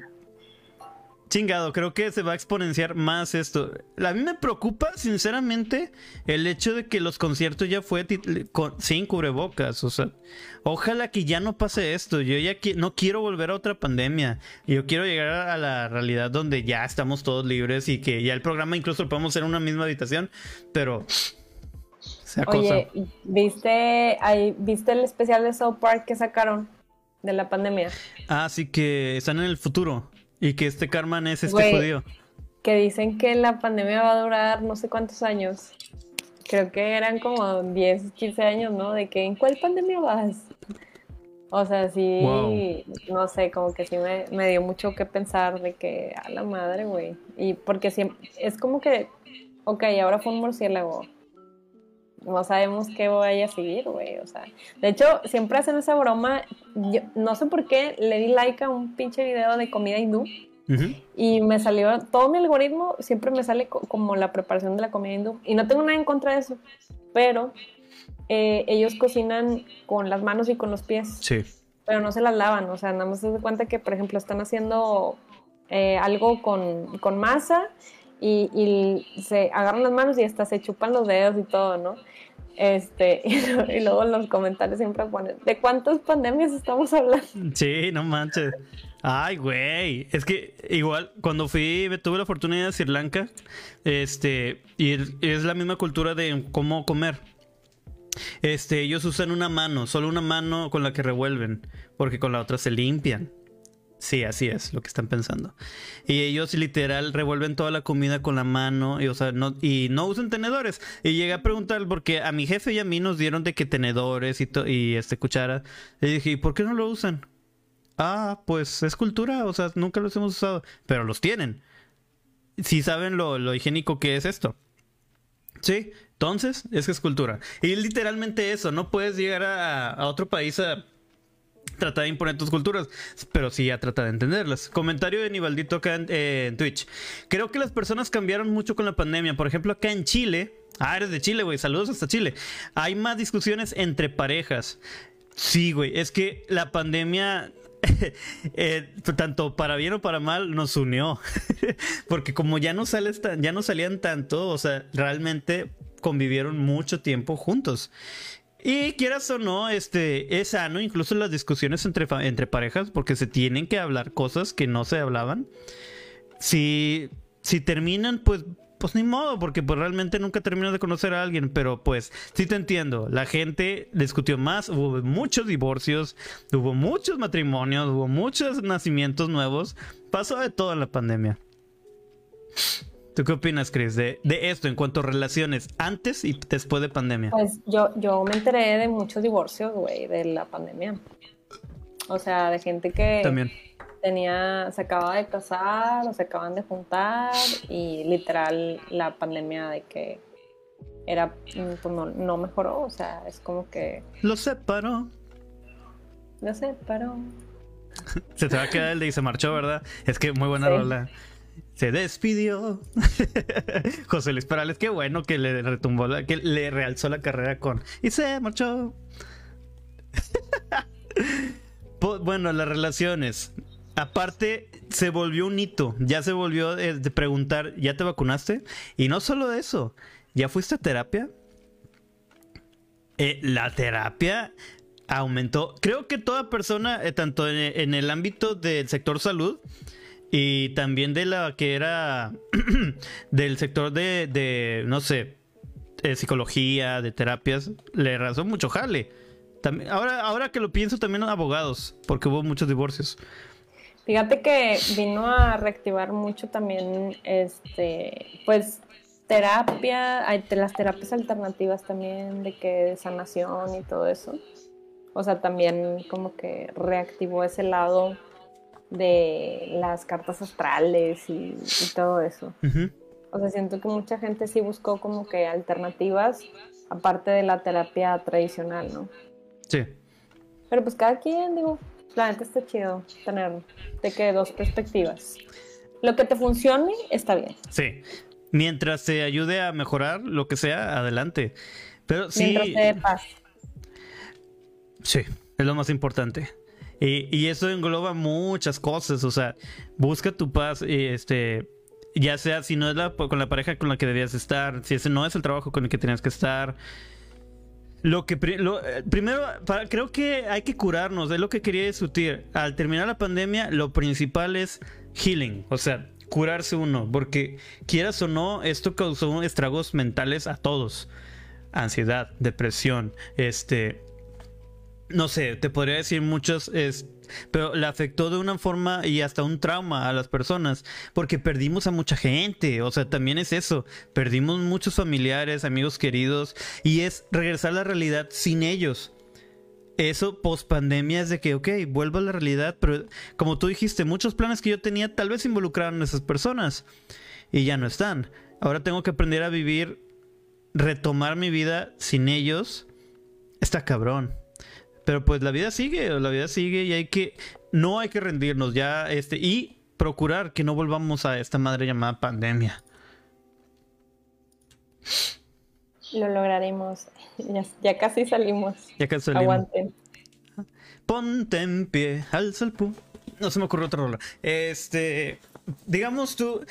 chingado, creo que se va a exponenciar más esto. A mí me preocupa, sinceramente, el hecho de que los conciertos ya fue sin cubrebocas. O sea, ojalá que ya no pase esto. Yo ya no quiero volver a otra pandemia. Yo quiero llegar a la realidad donde ya estamos todos libres y que ya el programa incluso lo podemos hacer en una misma habitación, pero...
Oye, ¿viste, ahí, ¿viste el especial de South Park que sacaron de la pandemia?
Ah, sí que están en el futuro. Y que este Carman es este judío.
Que dicen que la pandemia va a durar no sé cuántos años. Creo que eran como 10, 15 años, ¿no? De que en cuál pandemia vas. O sea, sí, no sé, como que sí me, me, dio mucho que pensar de que a la madre, güey. Y porque siempre, es como que, ok, ahora fue un murciélago. No sabemos qué voy a seguir, güey. O sea, de hecho, siempre hacen esa broma. Yo no sé por qué le di like a un pinche video de comida hindú. Y me salió, todo mi algoritmo siempre me sale como la preparación de la comida hindú. Y no tengo nada en contra de eso. Pero eh, ellos cocinan con las manos y con los pies.
Sí.
Pero no se las lavan. O sea, nada más se da cuenta que, por ejemplo, están haciendo eh, algo con, con masa y, se agarran las manos y hasta se chupan los dedos y todo, ¿no? Este, (laughs) y, luego los comentarios siempre ponen, ¿de cuántas pandemias estamos hablando?
Sí, no manches. Ay, güey. Es que igual cuando fui, tuve la fortuna de ir a Sri Lanka, este, y es la misma cultura de cómo comer. Este, ellos usan una mano, solo una mano con la que revuelven, porque con la otra se limpian. Sí, así es lo que están pensando. Y ellos literal revuelven toda la comida con la mano y, o sea, no, y no usan tenedores. Y llegué a preguntar, porque a mi jefe y a mí nos dieron de que tenedores y, y este cuchara. Y dije, ¿y por qué no lo usan? Ah, pues es cultura, o sea, nunca los hemos usado. Pero los tienen. Si saben lo, lo higiénico que es esto. Sí, entonces es que es cultura. Y literalmente eso, no puedes llegar a, a otro país a trata de imponer tus culturas, pero sí ya trata de entenderlas. Comentario de Nivaldito acá eh, en, Twitch. Creo que las personas cambiaron mucho con la pandemia. Por ejemplo, acá en Chile. Ah, eres de Chile, güey. Saludos hasta Chile. Hay más discusiones entre parejas. Sí, güey. Es que la pandemia (laughs) eh, tanto para bien o para mal, nos unió. (laughs) Porque como ya no, sales ya no salían tanto, o sea, realmente convivieron mucho tiempo juntos. Y quieras o no, este, es sano incluso las discusiones entre, entre parejas porque se tienen que hablar cosas que no se hablaban. Si, si terminan, pues, pues ni modo, porque pues realmente nunca termino de conocer a alguien, pero pues sí te entiendo, la gente discutió más, hubo muchos divorcios, hubo muchos matrimonios, hubo muchos nacimientos nuevos, pasó de todo en la pandemia. ¿Tú qué opinas, Chris, de, esto en cuanto a relaciones antes y después de pandemia?
Pues yo, yo me enteré de muchos divorcios, güey, de la pandemia. O sea, de gente que
También.
tenía, se acaba de casar o se acaban de juntar y literal la pandemia de que era, pues no, no mejoró, o sea, es como que...
Lo separó.
Lo separó. (laughs)
se te va a quedar el de y se marchó, ¿verdad? Es que muy buena rola se despidió. (laughs) José Luis Perales, qué bueno que le retumbó, que le realzó la carrera con. Y se marchó. (laughs) bueno, las relaciones. Aparte, se volvió un hito. Ya se volvió eh, de preguntar, ¿ya te vacunaste? Y no solo eso, ¿ya fuiste a terapia? Eh, la terapia aumentó. Creo que toda persona, eh, tanto en el ámbito del sector salud, y también de la que era (clears throat) del sector de, de no sé, de psicología, de terapias, le razó mucho jale. También, ahora, ahora que lo pienso, también abogados, porque hubo muchos divorcios.
Fíjate que vino a reactivar mucho también, este, pues, terapia, las terapias alternativas también, de que sanación y todo eso. O sea, también como que reactivó ese lado de las cartas astrales y, todo eso. O sea, siento que mucha gente sí buscó como que alternativas aparte de la terapia tradicional, ¿no?
Sí.
Pero pues cada quien, digo, la neta está chido tener de que dos perspectivas. Lo que te funcione está bien.
Sí. Mientras te ayude a mejorar lo que sea, adelante. Pero sí.
Mientras te dé paz.
Sí, es lo más importante. Y, eso engloba muchas cosas, o sea, busca tu paz, este, ya sea si no es la, con la pareja con la que debías estar, si ese no es el trabajo con el que tenías que estar. Lo que eh, primero, creo que hay que curarnos, es lo que quería discutir. Al terminar la pandemia, lo principal es healing, o sea, curarse uno, porque quieras o no, esto causó estragos mentales a todos. Ansiedad, depresión, este, no sé, te podría decir muchos, es, pero le afectó de una forma y hasta un trauma a las personas, porque perdimos a mucha gente, o sea, también es eso, perdimos muchos familiares, amigos queridos, y es regresar a la realidad sin ellos. Eso post pandemia es de que, ok, vuelvo a la realidad, pero como tú dijiste, muchos planes que yo tenía tal vez involucraron a esas personas y ya no están. Ahora tengo que aprender a vivir retomar mi vida sin ellos está cabrón. Pero pues la vida sigue, la vida sigue y hay que no hay que rendirnos ya este y procurar que no volvamos a esta madre llamada pandemia.
Lo lograremos. Ya, casi salimos. Ya casi salimos. Aguanten.
Ponte en pie, alza el pu. No se me ocurrió otra rola. Este, digamos tú,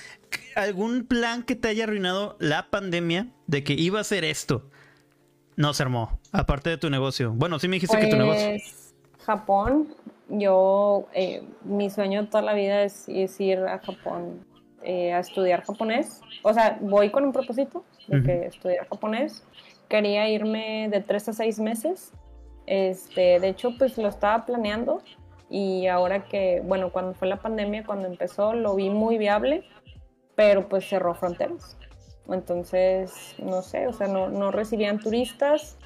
algún plan que te haya arruinado la pandemia de que iba a ser esto. No se armó, aparte de tu negocio. Bueno, sí me dijiste que tu negocio.
Pues, Japón, yo, eh, mi sueño toda la vida es, ir a Japón eh, a estudiar japonés. O sea, voy con un propósito de que estudiar japonés. Quería irme de tres a seis meses. Este, de hecho, pues lo estaba planeando y ahora que, bueno, cuando fue la pandemia, cuando empezó, lo vi muy viable, pero pues cerró fronteras. Entonces, no sé, o sea, no, no recibían turistas.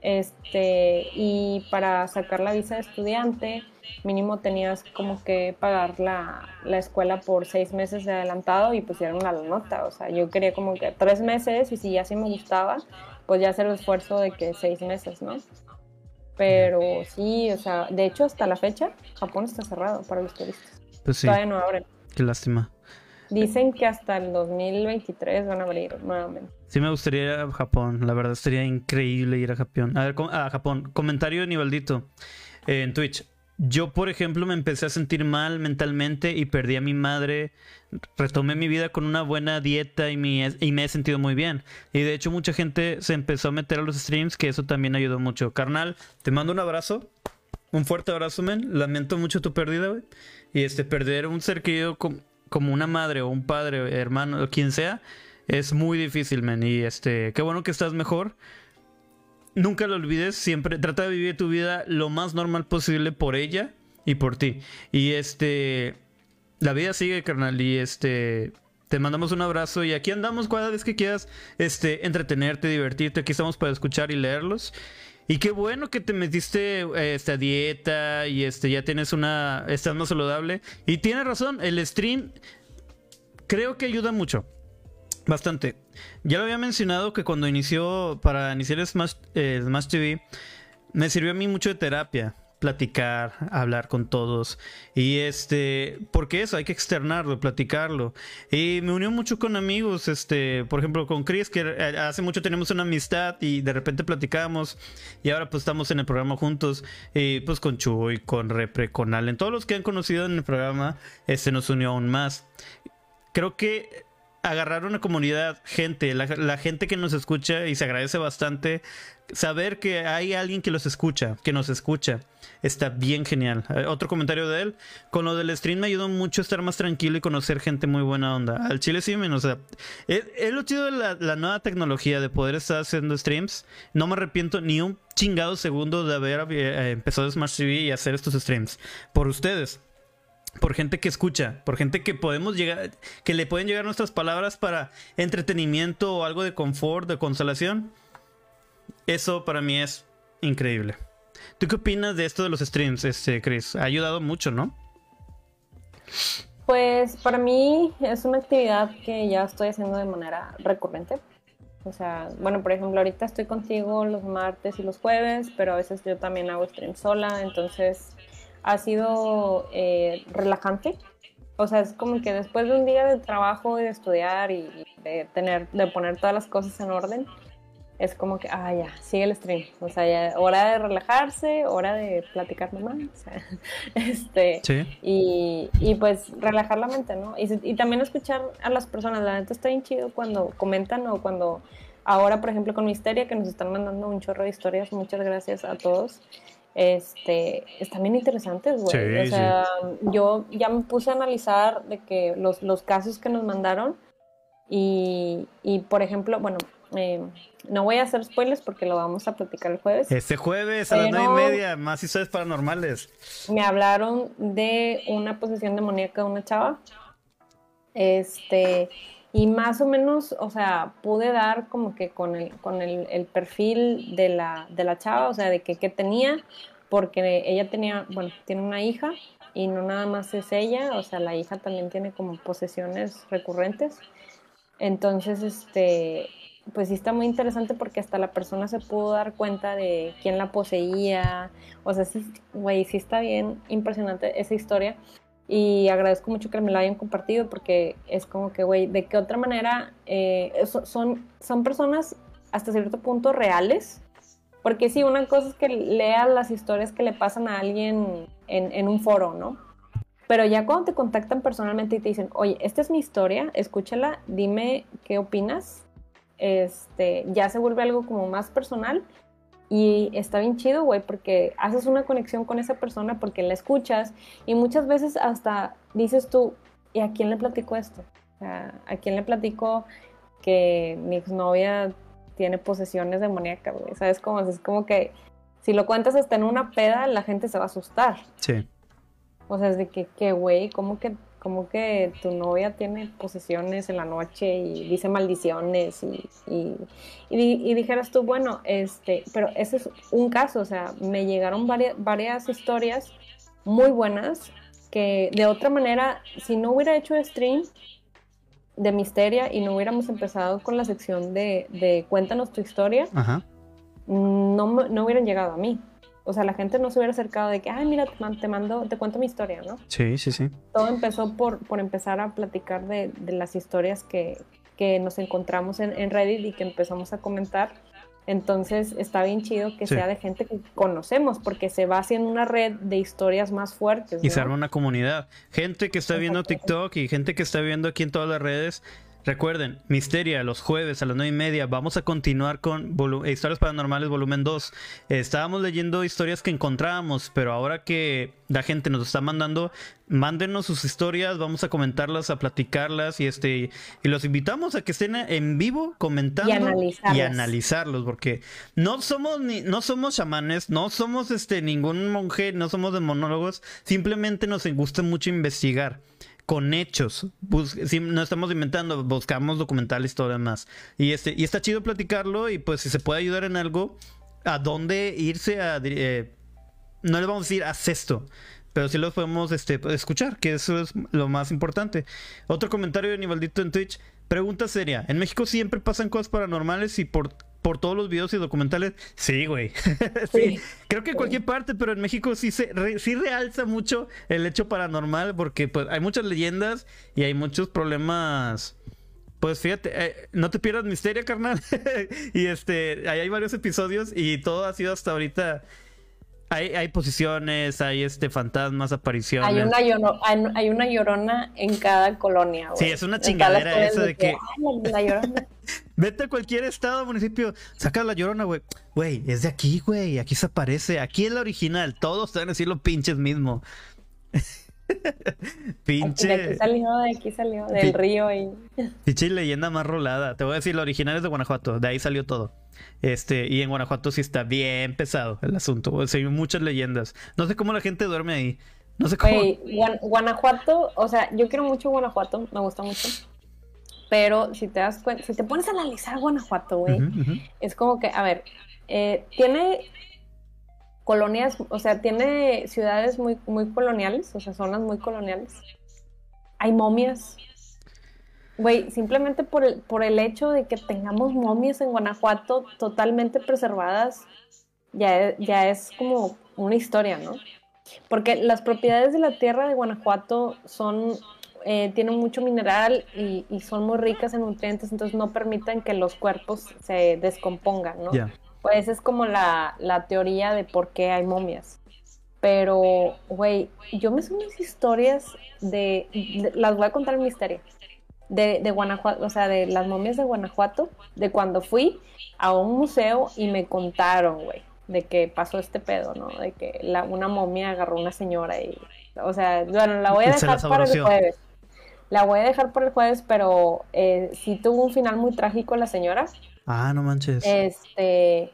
Este, y para sacar la visa de estudiante, mínimo tenías como que pagar la, la, escuela por seis meses de adelantado y pusieron la nota. O sea, yo quería como que tres meses y si ya sí me gustaba, pues ya hacer el esfuerzo de que seis meses, ¿no? Pero sí, o sea, de hecho hasta la fecha Japón está cerrado para los turistas. Pues sí. Todavía no abren.
Qué lástima.
Dicen que hasta el 2023 van a abrir nuevamente.
Sí me gustaría ir a Japón, la verdad sería increíble ir a Japón. A ver, a Japón. Comentario de Nivaldito en Twitch. Yo, por ejemplo, me empecé a sentir mal mentalmente y perdí a mi madre. Retomé mi vida con una buena dieta y, y me he sentido muy bien. Y de hecho, mucha gente se empezó a meter a los streams, que eso también ayudó mucho. Carnal, te mando un abrazo. Un fuerte abrazo, men. Lamento mucho tu pérdida, güey. Y este, perder un ser querido como, como una madre o un padre, hermano, o quien sea, es muy difícil, men. Y este, qué bueno que estás mejor nunca lo olvides, siempre trata de vivir tu vida lo más normal posible por ella y por ti. Y este, la vida sigue, carnal, y este, te mandamos un abrazo y aquí andamos cada vez que quieras, este, entretenerte, divertirte, aquí estamos para escuchar y leerlos. Y qué bueno que te metiste eh, esta dieta y este ya tienes una estás más saludable y tienes razón, el stream creo que ayuda mucho. Bastante. Ya lo había mencionado que cuando inició, para iniciar Smash, eh, Smash TV, me sirvió a mí mucho de terapia. Platicar, hablar con todos. Y este, porque eso, hay que externarlo, platicarlo. Y me unió mucho con amigos, este, por ejemplo, con Chris, que eh, hace mucho tenemos una amistad y de repente platicamos. Y ahora pues estamos en el programa juntos. Y pues con Chuy, con Repre, con Allen. Todos los que han conocido en el programa, este nos unió aún más. Creo que agarrar una comunidad, gente, la, gente que nos escucha y se agradece bastante. Saber que hay alguien que los escucha, que nos escucha, está bien genial. Eh, otro comentario de él. Con lo del stream me ayudó mucho a estar más tranquilo y conocer gente muy buena onda. Al chile sí, menos. O sea, es, lo chido de la, nueva tecnología de poder estar haciendo streams. No me arrepiento ni un chingado segundo de haber eh, empezado Smash TV y hacer estos streams. Por ustedes por gente que escucha, por gente que podemos llegar, que le pueden llegar nuestras palabras para entretenimiento o algo de confort, de consolación. Eso para mí es increíble. ¿Tú qué opinas de esto de los streams, este, Chris? Ha ayudado mucho, ¿no?
Pues para mí es una actividad que ya estoy haciendo de manera recurrente. O sea, bueno, por ejemplo, ahorita estoy contigo los martes y los jueves, pero a veces yo también hago stream sola, entonces ha sido eh, relajante. O sea, es como que después de un día de trabajo y de estudiar y de tener, de poner todas las cosas en orden, es como que, ah, ya, sigue el stream. O sea, ya, hora de relajarse, hora de platicar nomás. O sea, (laughs) este, y, y, pues relajar la mente, ¿no? Y, y, también escuchar a las personas. La neta está bien chido cuando comentan o cuando, ahora, por ejemplo, con Misteria, que nos están mandando un chorro de historias. Muchas gracias a todos este, están bien interesantes, güey. o sea, yo ya me puse a analizar de que los, los casos que nos mandaron y, y por ejemplo, bueno, eh, no voy a hacer spoilers porque lo vamos a platicar el jueves.
Este jueves a las nueve y media, más historias paranormales.
Me hablaron de una posesión demoníaca de una chava. Este, y más o menos, o sea, pude dar como que con el, con el, perfil de la, de la chava, o sea, de que, que tenía, porque ella tenía, bueno, tiene una hija y no nada más es ella, o sea, la hija también tiene como posesiones recurrentes. Entonces, este, pues sí está muy interesante porque hasta la persona se pudo dar cuenta de quién la poseía. O sea, sí, güey, sí está bien impresionante esa historia. Y agradezco mucho que me la hayan compartido porque es como que, güey, de qué otra manera eh, son, son personas hasta cierto punto reales. Porque sí, una cosa es que leas las historias que le pasan a alguien en, en un foro, ¿no? Pero ya cuando te contactan personalmente y te dicen, oye, esta es mi historia, escúchala, dime qué opinas, este, ya se vuelve algo como más personal y está bien chido, güey, porque haces una conexión con esa persona porque la escuchas y muchas veces hasta dices tú, ¿y a quién le platico esto? ¿A quién le platico que mi exnovia tiene posesiones demoníacas, güey? ¿Sabes cómo? Es como que si lo cuentas hasta en una peda, la gente se va a asustar.
Sí.
O sea, es de que, que güey, ¿cómo que, como que tu novia tiene posesiones en la noche y dice maldiciones y, y, dijeras tú, bueno, este, pero ese es un caso, o sea, me llegaron varias, varias historias muy buenas que de otra manera, si no hubiera hecho stream de Misteria y no hubiéramos empezado con la sección de, de Cuéntanos tu historia, No, no hubieran llegado a mí. O sea, la gente no se hubiera acercado de que, ay, mira, te mando, te cuento mi historia, ¿no?
Sí, sí, sí.
Todo empezó por, por empezar a platicar de, de las historias que, que, nos encontramos en, en, Reddit y que empezamos a comentar. Entonces está bien chido que sea de gente que conocemos, porque se va haciendo una red de historias más fuertes.
Y se arma una comunidad. Gente que está viendo TikTok y gente que está viendo aquí en todas las redes Recuerden, Misteria, los jueves a las 9 y media. Vamos a continuar con Historias Paranormales Volumen 2. estábamos leyendo historias que encontrábamos, pero ahora que la gente nos está mandando, mándenos sus historias, vamos a comentarlas, a platicarlas y este y los invitamos a que estén en vivo comentando y, analizarlos, porque no somos ni no somos chamanes, no somos este ningún monje, no somos de monólogos, simplemente nos gusta mucho investigar con hechos. no estamos inventando, buscamos documentales y todo demás. Y, este, y está chido platicarlo y pues si se puede ayudar en algo, a dónde irse a... Eh, no le vamos a decir, haz esto. Pero sí los podemos este, escuchar, que eso es lo más importante. Otro comentario de Nivaldito en Twitch. Pregunta seria. En México siempre pasan cosas paranormales y por por todos los videos y documentales. Sí, güey. (laughs) sí. Creo que en cualquier parte, pero en México sí se sí realza mucho el hecho paranormal porque pues hay muchas leyendas y hay muchos problemas. Pues fíjate, eh, no te pierdas misterio, carnal. (laughs) y este, ahí hay varios episodios y todo ha sido hasta ahorita hay, hay, posiciones, hay este fantasmas, apariciones.
Hay una, hay, una llorona en cada colonia,
güey. Sí, es una chingadera eso de que. (laughs) Vete a cualquier estado, municipio, saca la llorona, güey. Güey, es de aquí, güey. Aquí se aparece. Aquí es la original. Todos te van a decir los pinches mismo. (laughs)
Pinche. De aquí salió, de aquí salió, del río y.
Pinche leyenda más rolada. Te voy a decir, la original es de Guanajuato. De ahí salió todo. Este, y en Guanajuato sí está bien pesado el asunto. O sea, hay muchas leyendas. No sé cómo la gente duerme ahí. No sé cómo.
Guanajuato, o sea, yo quiero mucho Guanajuato, me gusta mucho. Pero si te das cuenta, si te pones a analizar Guanajuato, güey, es como que, a ver, eh, tiene colonias, o sea, tiene ciudades muy, muy coloniales, o sea, zonas muy coloniales. Hay momias, Güey, simplemente por el, por el hecho de que tengamos momias en Guanajuato totalmente preservadas, ya, ya es como una historia, ¿no? Porque las propiedades de la tierra de Guanajuato son, eh, tienen mucho mineral y, son muy ricas en nutrientes, entonces no permiten que los cuerpos se descompongan, ¿no? Pues es como la, teoría de por qué hay momias. Pero, güey, yo me sé unas historias de, de, Las voy a contar el misterio de, de, Guanajuato, o sea, de las momias de Guanajuato, de cuando fui a un museo y me contaron, güey, de que pasó este pedo, ¿no? De que la, una momia agarró a una señora y, o sea, bueno, la voy a (laughs) dejar para el jueves. La voy a dejar por el jueves, pero eh, sí tuvo un final muy trágico la señora.
Ah, no manches.
Este,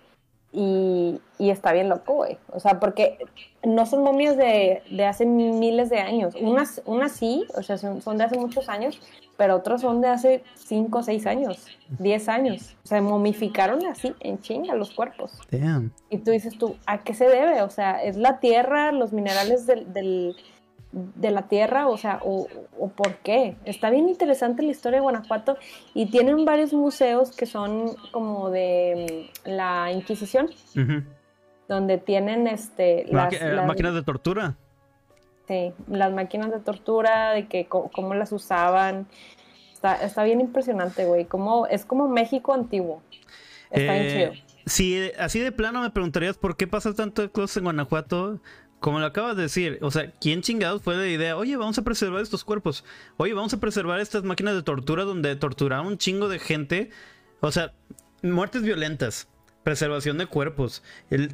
y, y está bien loco, güey. O sea, porque no son momias de, de hace miles de años. Unas, unas sí, o sea, son, son de hace muchos años, pero otros son de hace 5, 6 años, 10 años. O sea, momificaron así en chinga los cuerpos.
Damn.
Y tú dices tú, ¿a qué se debe? O sea, es la tierra, los minerales del, del, de la tierra, o sea, o, por qué. Está bien interesante la historia de Guanajuato y tienen varios museos que son como de mm, la Inquisición, donde tienen este
las, máquinas de tortura.
Sí, las máquinas de tortura, de que cómo las usaban. Está, está bien impresionante, güey. Como, es como México antiguo. Está bien
eh, chido. Si así de plano me preguntarías por qué pasa tanto cosas en Guanajuato, como lo acabas de decir, o sea, ¿quién chingados fue la idea? Oye, vamos a preservar estos cuerpos. Oye, vamos a preservar estas máquinas de tortura donde torturaron un chingo de gente. O sea, muertes violentas, preservación de cuerpos,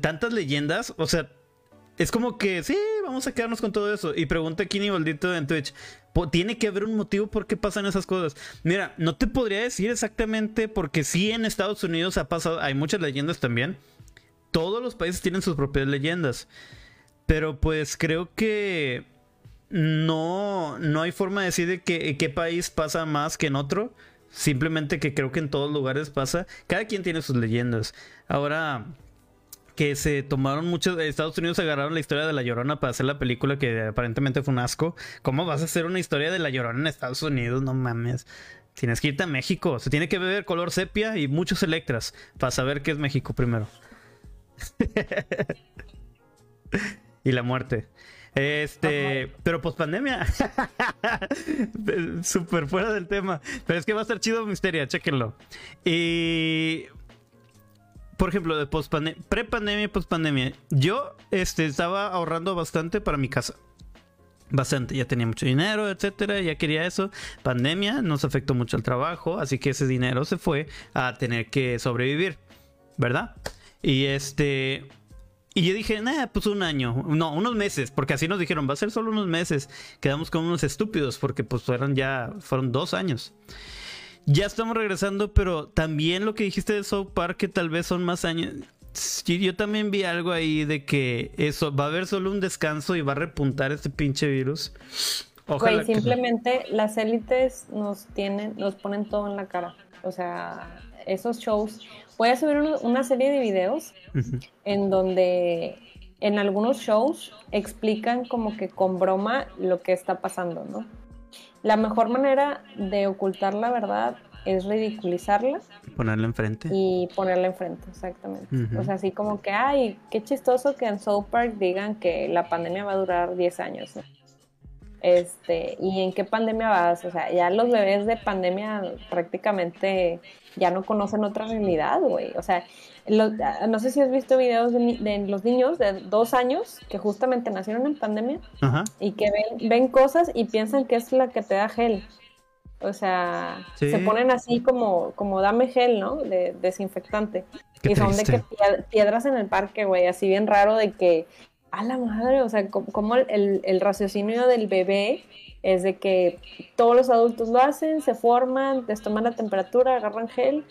tantas leyendas. O sea, es como que sí, vamos a quedarnos con todo eso. Y pregunta Kini Baldito en Twitch. Tiene que haber un motivo por qué pasan esas cosas. Mira, no te podría decir exactamente porque sí en Estados Unidos ha pasado, hay muchas leyendas también. Todos los países tienen sus propias leyendas. Pero pues creo que no, no hay forma de decir de que, qué país pasa más que en otro. Simplemente que creo que en todos lugares pasa. Cada quien tiene sus leyendas. Ahora que se tomaron muchos. Estados Unidos agarraron la historia de la Llorona para hacer la película que aparentemente fue un asco. ¿Cómo vas a hacer una historia de la Llorona en Estados Unidos? No mames. Tienes que irte a México. Se tiene que beber color sepia y muchos electras para saber qué es México primero. (laughs) y la muerte. Este, pero pues pandemia. (laughs) Súper fuera del tema. Pero es que va a estar chido Misteria, chéquenlo. Y. Por ejemplo, de pre-pandemia y post-pandemia. Yo este, estaba ahorrando bastante para mi casa. Bastante, ya tenía mucho dinero, etcétera, ya quería eso. Pandemia nos afectó mucho el trabajo, así que ese dinero se fue a tener que sobrevivir, ¿verdad? Y este, y yo dije, nah, pues un año, no, unos meses, porque así nos dijeron, va a ser solo unos meses. Quedamos como unos estúpidos, porque pues fueron ya, fueron dos años. Ya estamos regresando, pero también lo que dijiste de South Park, que tal vez son más años. Yo también vi algo ahí de que eso, va a haber solo un descanso y va a repuntar este pinche virus.
Ojalá simplemente las élites nos tienen, nos ponen todo en la cara. O sea, esos shows voy a subir una serie de videos en donde en algunos shows explican como que con broma lo que está pasando, ¿no? La mejor manera de ocultar la verdad es ridiculizarla.
Ponerla enfrente.
Y ponerla enfrente, exactamente. O sea, así como que, ay, qué chistoso que en South Park digan que la pandemia va a durar 10 años. ¿no? Este, ¿y en qué pandemia vas? O sea, ya los bebés de pandemia prácticamente ya no conocen otra realidad, güey. O sea, no sé si has visto videos de, los niños de dos años que justamente nacieron en pandemia y que ven, cosas y piensan que es la que te da gel. O sea, se ponen así como, como dame gel, ¿no? De desinfectante. y son de que piedras en el parque, güey, así bien raro de que a la madre, o sea, como el, raciocinio del bebé es de que todos los adultos lo hacen, se forman, les toman la temperatura, agarran gel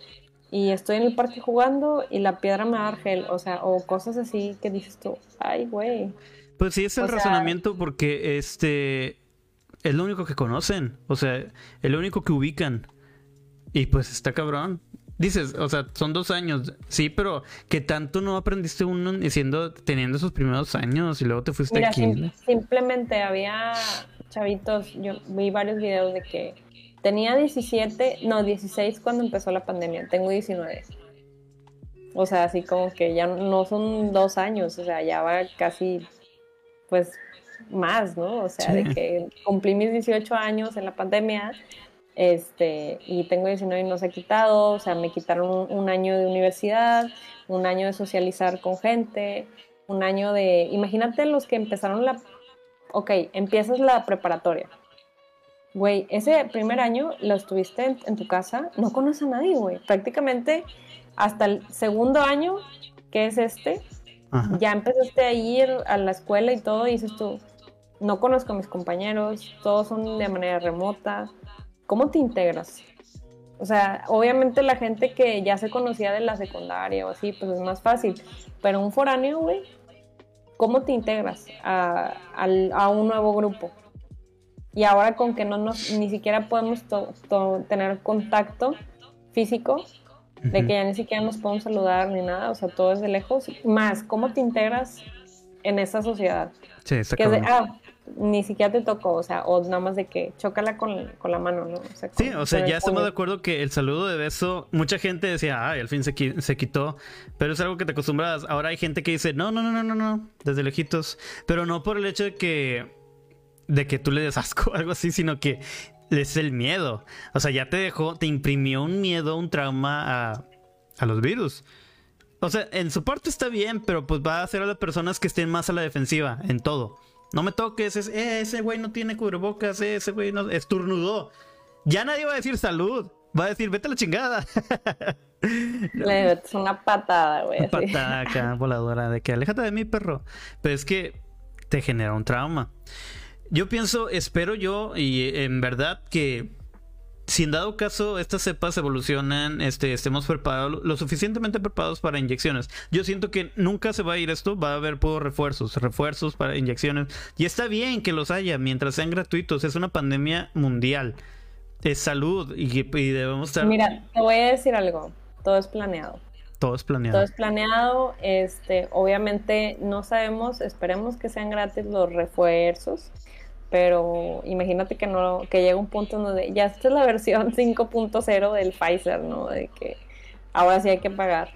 y estoy en el parque jugando y la piedra me da gel, o sea, o cosas así que dices tú, ay, güey.
Pues sí, es el razonamiento porque este es lo único que conocen, o sea, es lo único que ubican. Y pues está cabrón. Dices, o sea, son dos años, sí, pero que tanto no aprendiste uno siendo, teniendo esos primeros años y luego te fuiste aquí.
simplemente había chavitos, yo vi varios videos de que tenía 17, no, 16 cuando empezó la pandemia, tengo 19. O sea, así como que ya no son dos años, o sea, ya va casi, pues, más, ¿no? O sea, de que cumplí mis 18 años en la pandemia este, y tengo 19 y no se ha quitado, o sea, me quitaron un, año de universidad, un año de socializar con gente, un año de, imagínate los que empezaron la, ok, empiezas la preparatoria. Güey, ese primer año lo estuviste en, tu casa, no conoces a nadie, güey. Prácticamente hasta el segundo año, que es este, ya empezaste a ir a la escuela y todo, y dices tú, no conozco a mis compañeros, todos son de manera remota, ¿cómo te integras? O sea, obviamente la gente que ya se conocía de la secundaria o así, pues es más fácil. Pero un foráneo, güey, ¿cómo te integras a, un nuevo grupo? Y ahora con que no nos, ni siquiera podemos tener contacto físico, de que ya ni siquiera nos podemos saludar ni nada, o sea, todo es de lejos. Más, ¿cómo te integras en esa sociedad?
Sí, está
que es de, ah, ni siquiera te tocó, o sea, o nada más de que chócala con, con la mano, ¿no?
sí, o sea, ya estamos de acuerdo que el saludo de beso, mucha gente decía, ay, al fin se, se quitó, pero es algo que te acostumbras. Ahora hay gente que dice, no, no, no, no, no, no, desde lejitos, pero no por el hecho de que, de que tú le des asco o algo así, sino que es el miedo. O sea, ya te dejó, te imprimió un miedo, un trauma a, a los virus. O sea, en su parte está bien, pero pues va a hacer a las personas que estén más a la defensiva en todo. No me toques, eh, ese güey no tiene cubrebocas, eh, ese güey no estornudó. Ya nadie va a decir salud, va a decir vete a la chingada. (laughs)
es una patada, güey. Una
patada acá, (laughs) voladora, de que aléjate de mí, perro. Pero es que te genera un trauma. Yo pienso, espero yo, y en verdad que si en dado caso estas cepas evolucionan, este, estemos preparados, lo suficientemente preparados para inyecciones. Yo siento que nunca se va a ir esto, va a haber puros refuerzos, refuerzos para inyecciones. Y está bien que los haya mientras sean gratuitos, es una pandemia mundial. Es salud y, debemos estar...
Mira, te voy a decir algo, todo es planeado.
Todo es planeado.
Todo es planeado. Este, obviamente no sabemos, esperemos que sean gratis los refuerzos pero imagínate que no que llega un punto donde ya esta es la versión (laughs) 5.0 del Pfizer, ¿no? De que ahora sí hay que pagar.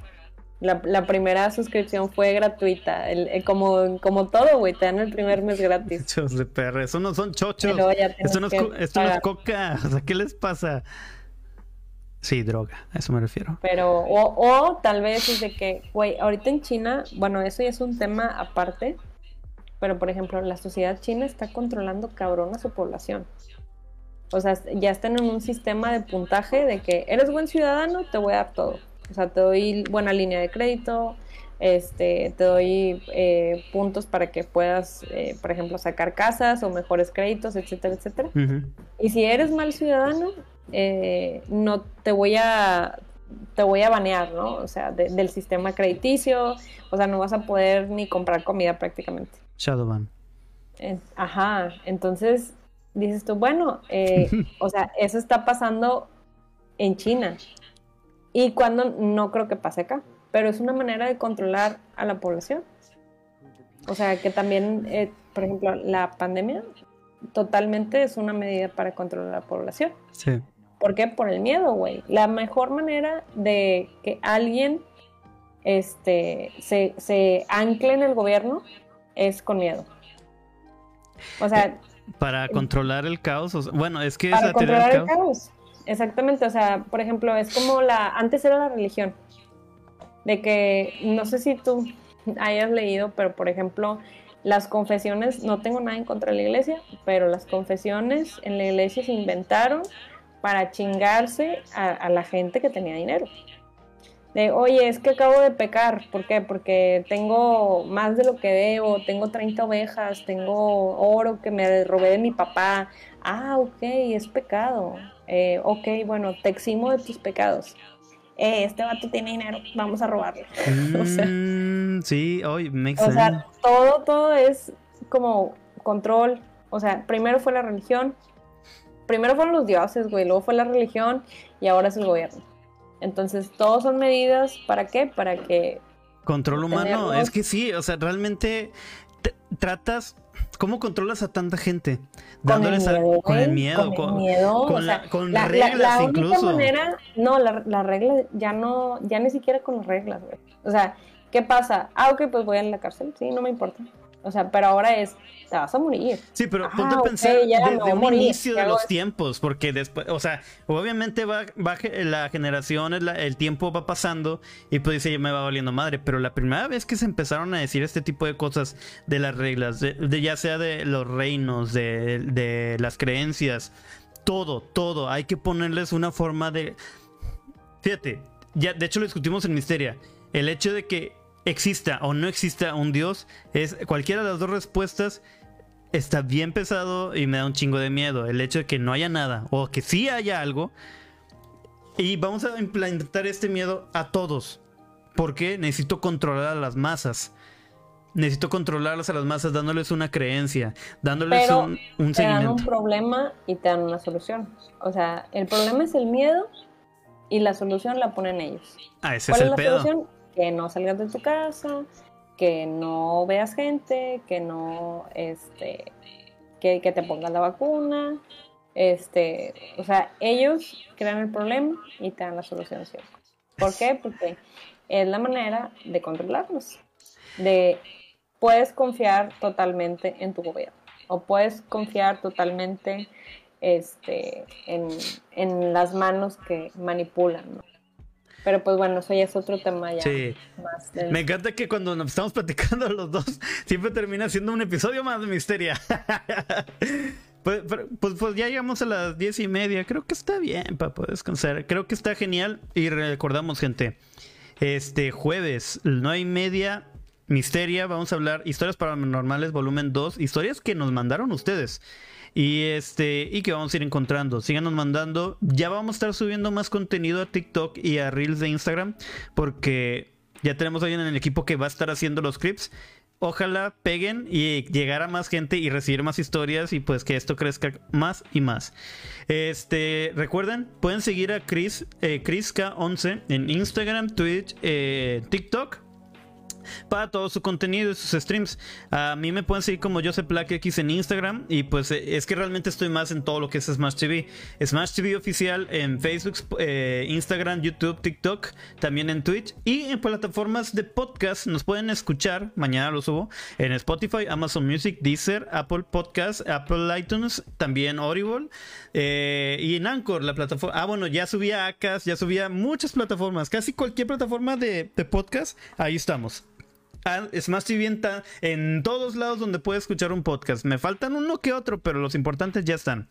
La, la primera suscripción fue gratuita, el, como, como todo, güey, te dan el primer mes gratis. (laughs)
Chochos de perra, eso no son chochos. Esto no, es, esto no es coca, (laughs) o sea, ¿qué les pasa? Sí, droga, a eso me refiero.
Pero, o, o tal vez es de que, güey, ahorita en China, bueno, eso ya es un tema aparte, pero, por ejemplo, la sociedad china está controlando cabrón a su población. O sea, ya están en un sistema de puntaje de que eres buen ciudadano, te voy a dar todo. O sea, te doy buena línea de crédito, este, te doy eh, puntos para que puedas, eh, por ejemplo, sacar casas o mejores créditos, etcétera, etcétera. Y si eres mal ciudadano, eh, no te voy a te voy a banear, ¿no? O sea, del sistema crediticio, o sea, no vas a poder ni comprar comida prácticamente.
Shadowban.
ajá, entonces dices tú, bueno, eh, (laughs) o sea, eso está pasando en China. Y cuando no creo que pase acá, pero es una manera de controlar a la población. O sea, que también, eh, por ejemplo, la pandemia totalmente es una medida para controlar a la población.
Sí.
¿Por qué? Por el miedo, güey. La mejor manera de que alguien este, se, se ancle en el gobierno es con miedo. O sea... Eh,
para controlar el caos. bueno, es que
para controlar el caos. Exactamente, o sea, por ejemplo, es como la... Antes era la religión. De que, no sé si tú hayas leído, pero por ejemplo, las confesiones, no tengo nada en contra de la iglesia, pero las confesiones en la iglesia se inventaron para chingarse a la gente que tenía dinero de, oye, es que acabo de pecar. ¿Por qué? Porque tengo más de lo que debo, tengo 30 ovejas, tengo oro que me robé de mi papá. Ah, ok, es pecado. Eh, ok, bueno, te eximo de tus pecados. Eh, este vato tiene dinero, vamos a robarle. (laughs)
o sea, mm, sí, hoy me
O sea, todo, todo es como control. O sea, primero fue la religión, primero fueron los dioses, güey, luego fue la religión y ahora es el gobierno. Entonces, todos son medidas, ¿para qué? Para que...
Control humano, es que sí, o sea, realmente tratas... ¿Cómo controlas a tanta gente?
Dándoles con el miedo, con, el miedo, con, la, con reglas la, la incluso. Manera, no, la, la regla ya no, ya ni siquiera con las reglas, güey. O sea, ¿qué pasa? Ah, ok, pues voy a la cárcel, sí, no me importa. O sea, pero ahora es, te vas a morir.
Sí, pero ponte a pensar de, un inicio de los tiempos, porque después, o sea, obviamente va, va la generación, el, tiempo va pasando y pues dice, me va valiendo madre, pero la primera vez que se empezaron a decir este tipo de cosas de las reglas, de, ya sea de los reinos, de, de las creencias, todo, todo, hay que ponerles una forma de... Fíjate, ya, de hecho lo discutimos en Misteria, el hecho de que exista o no exista un Dios, es cualquiera de las dos respuestas está bien pesado y me da un chingo de miedo. El hecho de que no haya nada o que sí haya algo. Y vamos a implantar este miedo a todos. Porque necesito controlar a las masas. Necesito controlarlas a las masas dándoles una creencia, dándoles un, un
te dan un problema y te dan una solución. O sea, el problema es el miedo y la solución la ponen ellos.
Ah, ese es el pedo?
Que no salgas de tu casa, que no veas gente, que no, este, que, que te pongas la vacuna. Este, o sea, ellos crean el problema y te dan la solución siempre. ¿Por qué? Porque es la manera de controlarlos. De puedes confiar totalmente en tu gobierno o puedes confiar totalmente este, en, las manos que manipulan. Pero pues bueno, eso ya es otro tema ya. Sí.
Me encanta que cuando nos estamos platicando los dos, siempre termina siendo un episodio más de Misteria. (laughs) Pues, pues, pues, ya llegamos a las diez y media. Creo que está bien para poder descansar. Creo que está genial. Y recordamos, gente. Este jueves, no hay media. Misteria, vamos a hablar historias paranormales, volumen 2, historias que nos mandaron ustedes. Y este, y que vamos a ir encontrando. Síganos mandando. Ya vamos a estar subiendo más contenido a TikTok y a Reels de Instagram. Porque ya tenemos alguien en el equipo que va a estar haciendo los clips ojalá peguen y llegar a más gente y recibir más historias y pues que esto crezca más y más. Este, recuerden, pueden seguir a Chris, eh, K11 en Instagram, Twitch, eh, TikTok para todo su contenido y sus streams. A mí me pueden seguir como Joseph Black X en Instagram y pues eh, es que realmente estoy más en todo lo que es Smash TV. Smash TV oficial en Facebook, eh, Instagram, YouTube, TikTok, también en Twitch y en plataformas de podcast nos pueden escuchar, mañana lo subo, en Spotify, Amazon Music, Deezer, Apple Podcast, Apple iTunes, también Audible eh, y en Anchor, la plataforma. Ah, bueno, ya subía Acas, ya subía muchas plataformas, casi cualquier plataforma de podcast, ahí estamos. Es más, si bien en todos lados donde puede escuchar un podcast. Me faltan uno que otro, pero los importantes ya están.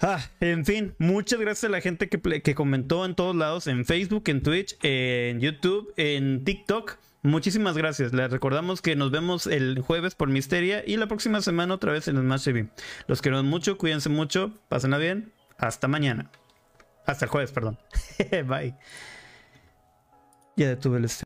Ah, en fin, muchas gracias a la gente que, que comentó en todos lados, en Facebook, en Twitch, en YouTube, en TikTok. Muchísimas gracias. Les recordamos que nos vemos el jueves por Misteria y la próxima semana otra vez en Smash TV. Los queremos mucho, cuídense mucho, pásenla bien. Hasta mañana. Hasta el jueves, perdón. (laughs) Bye. Ya detuve el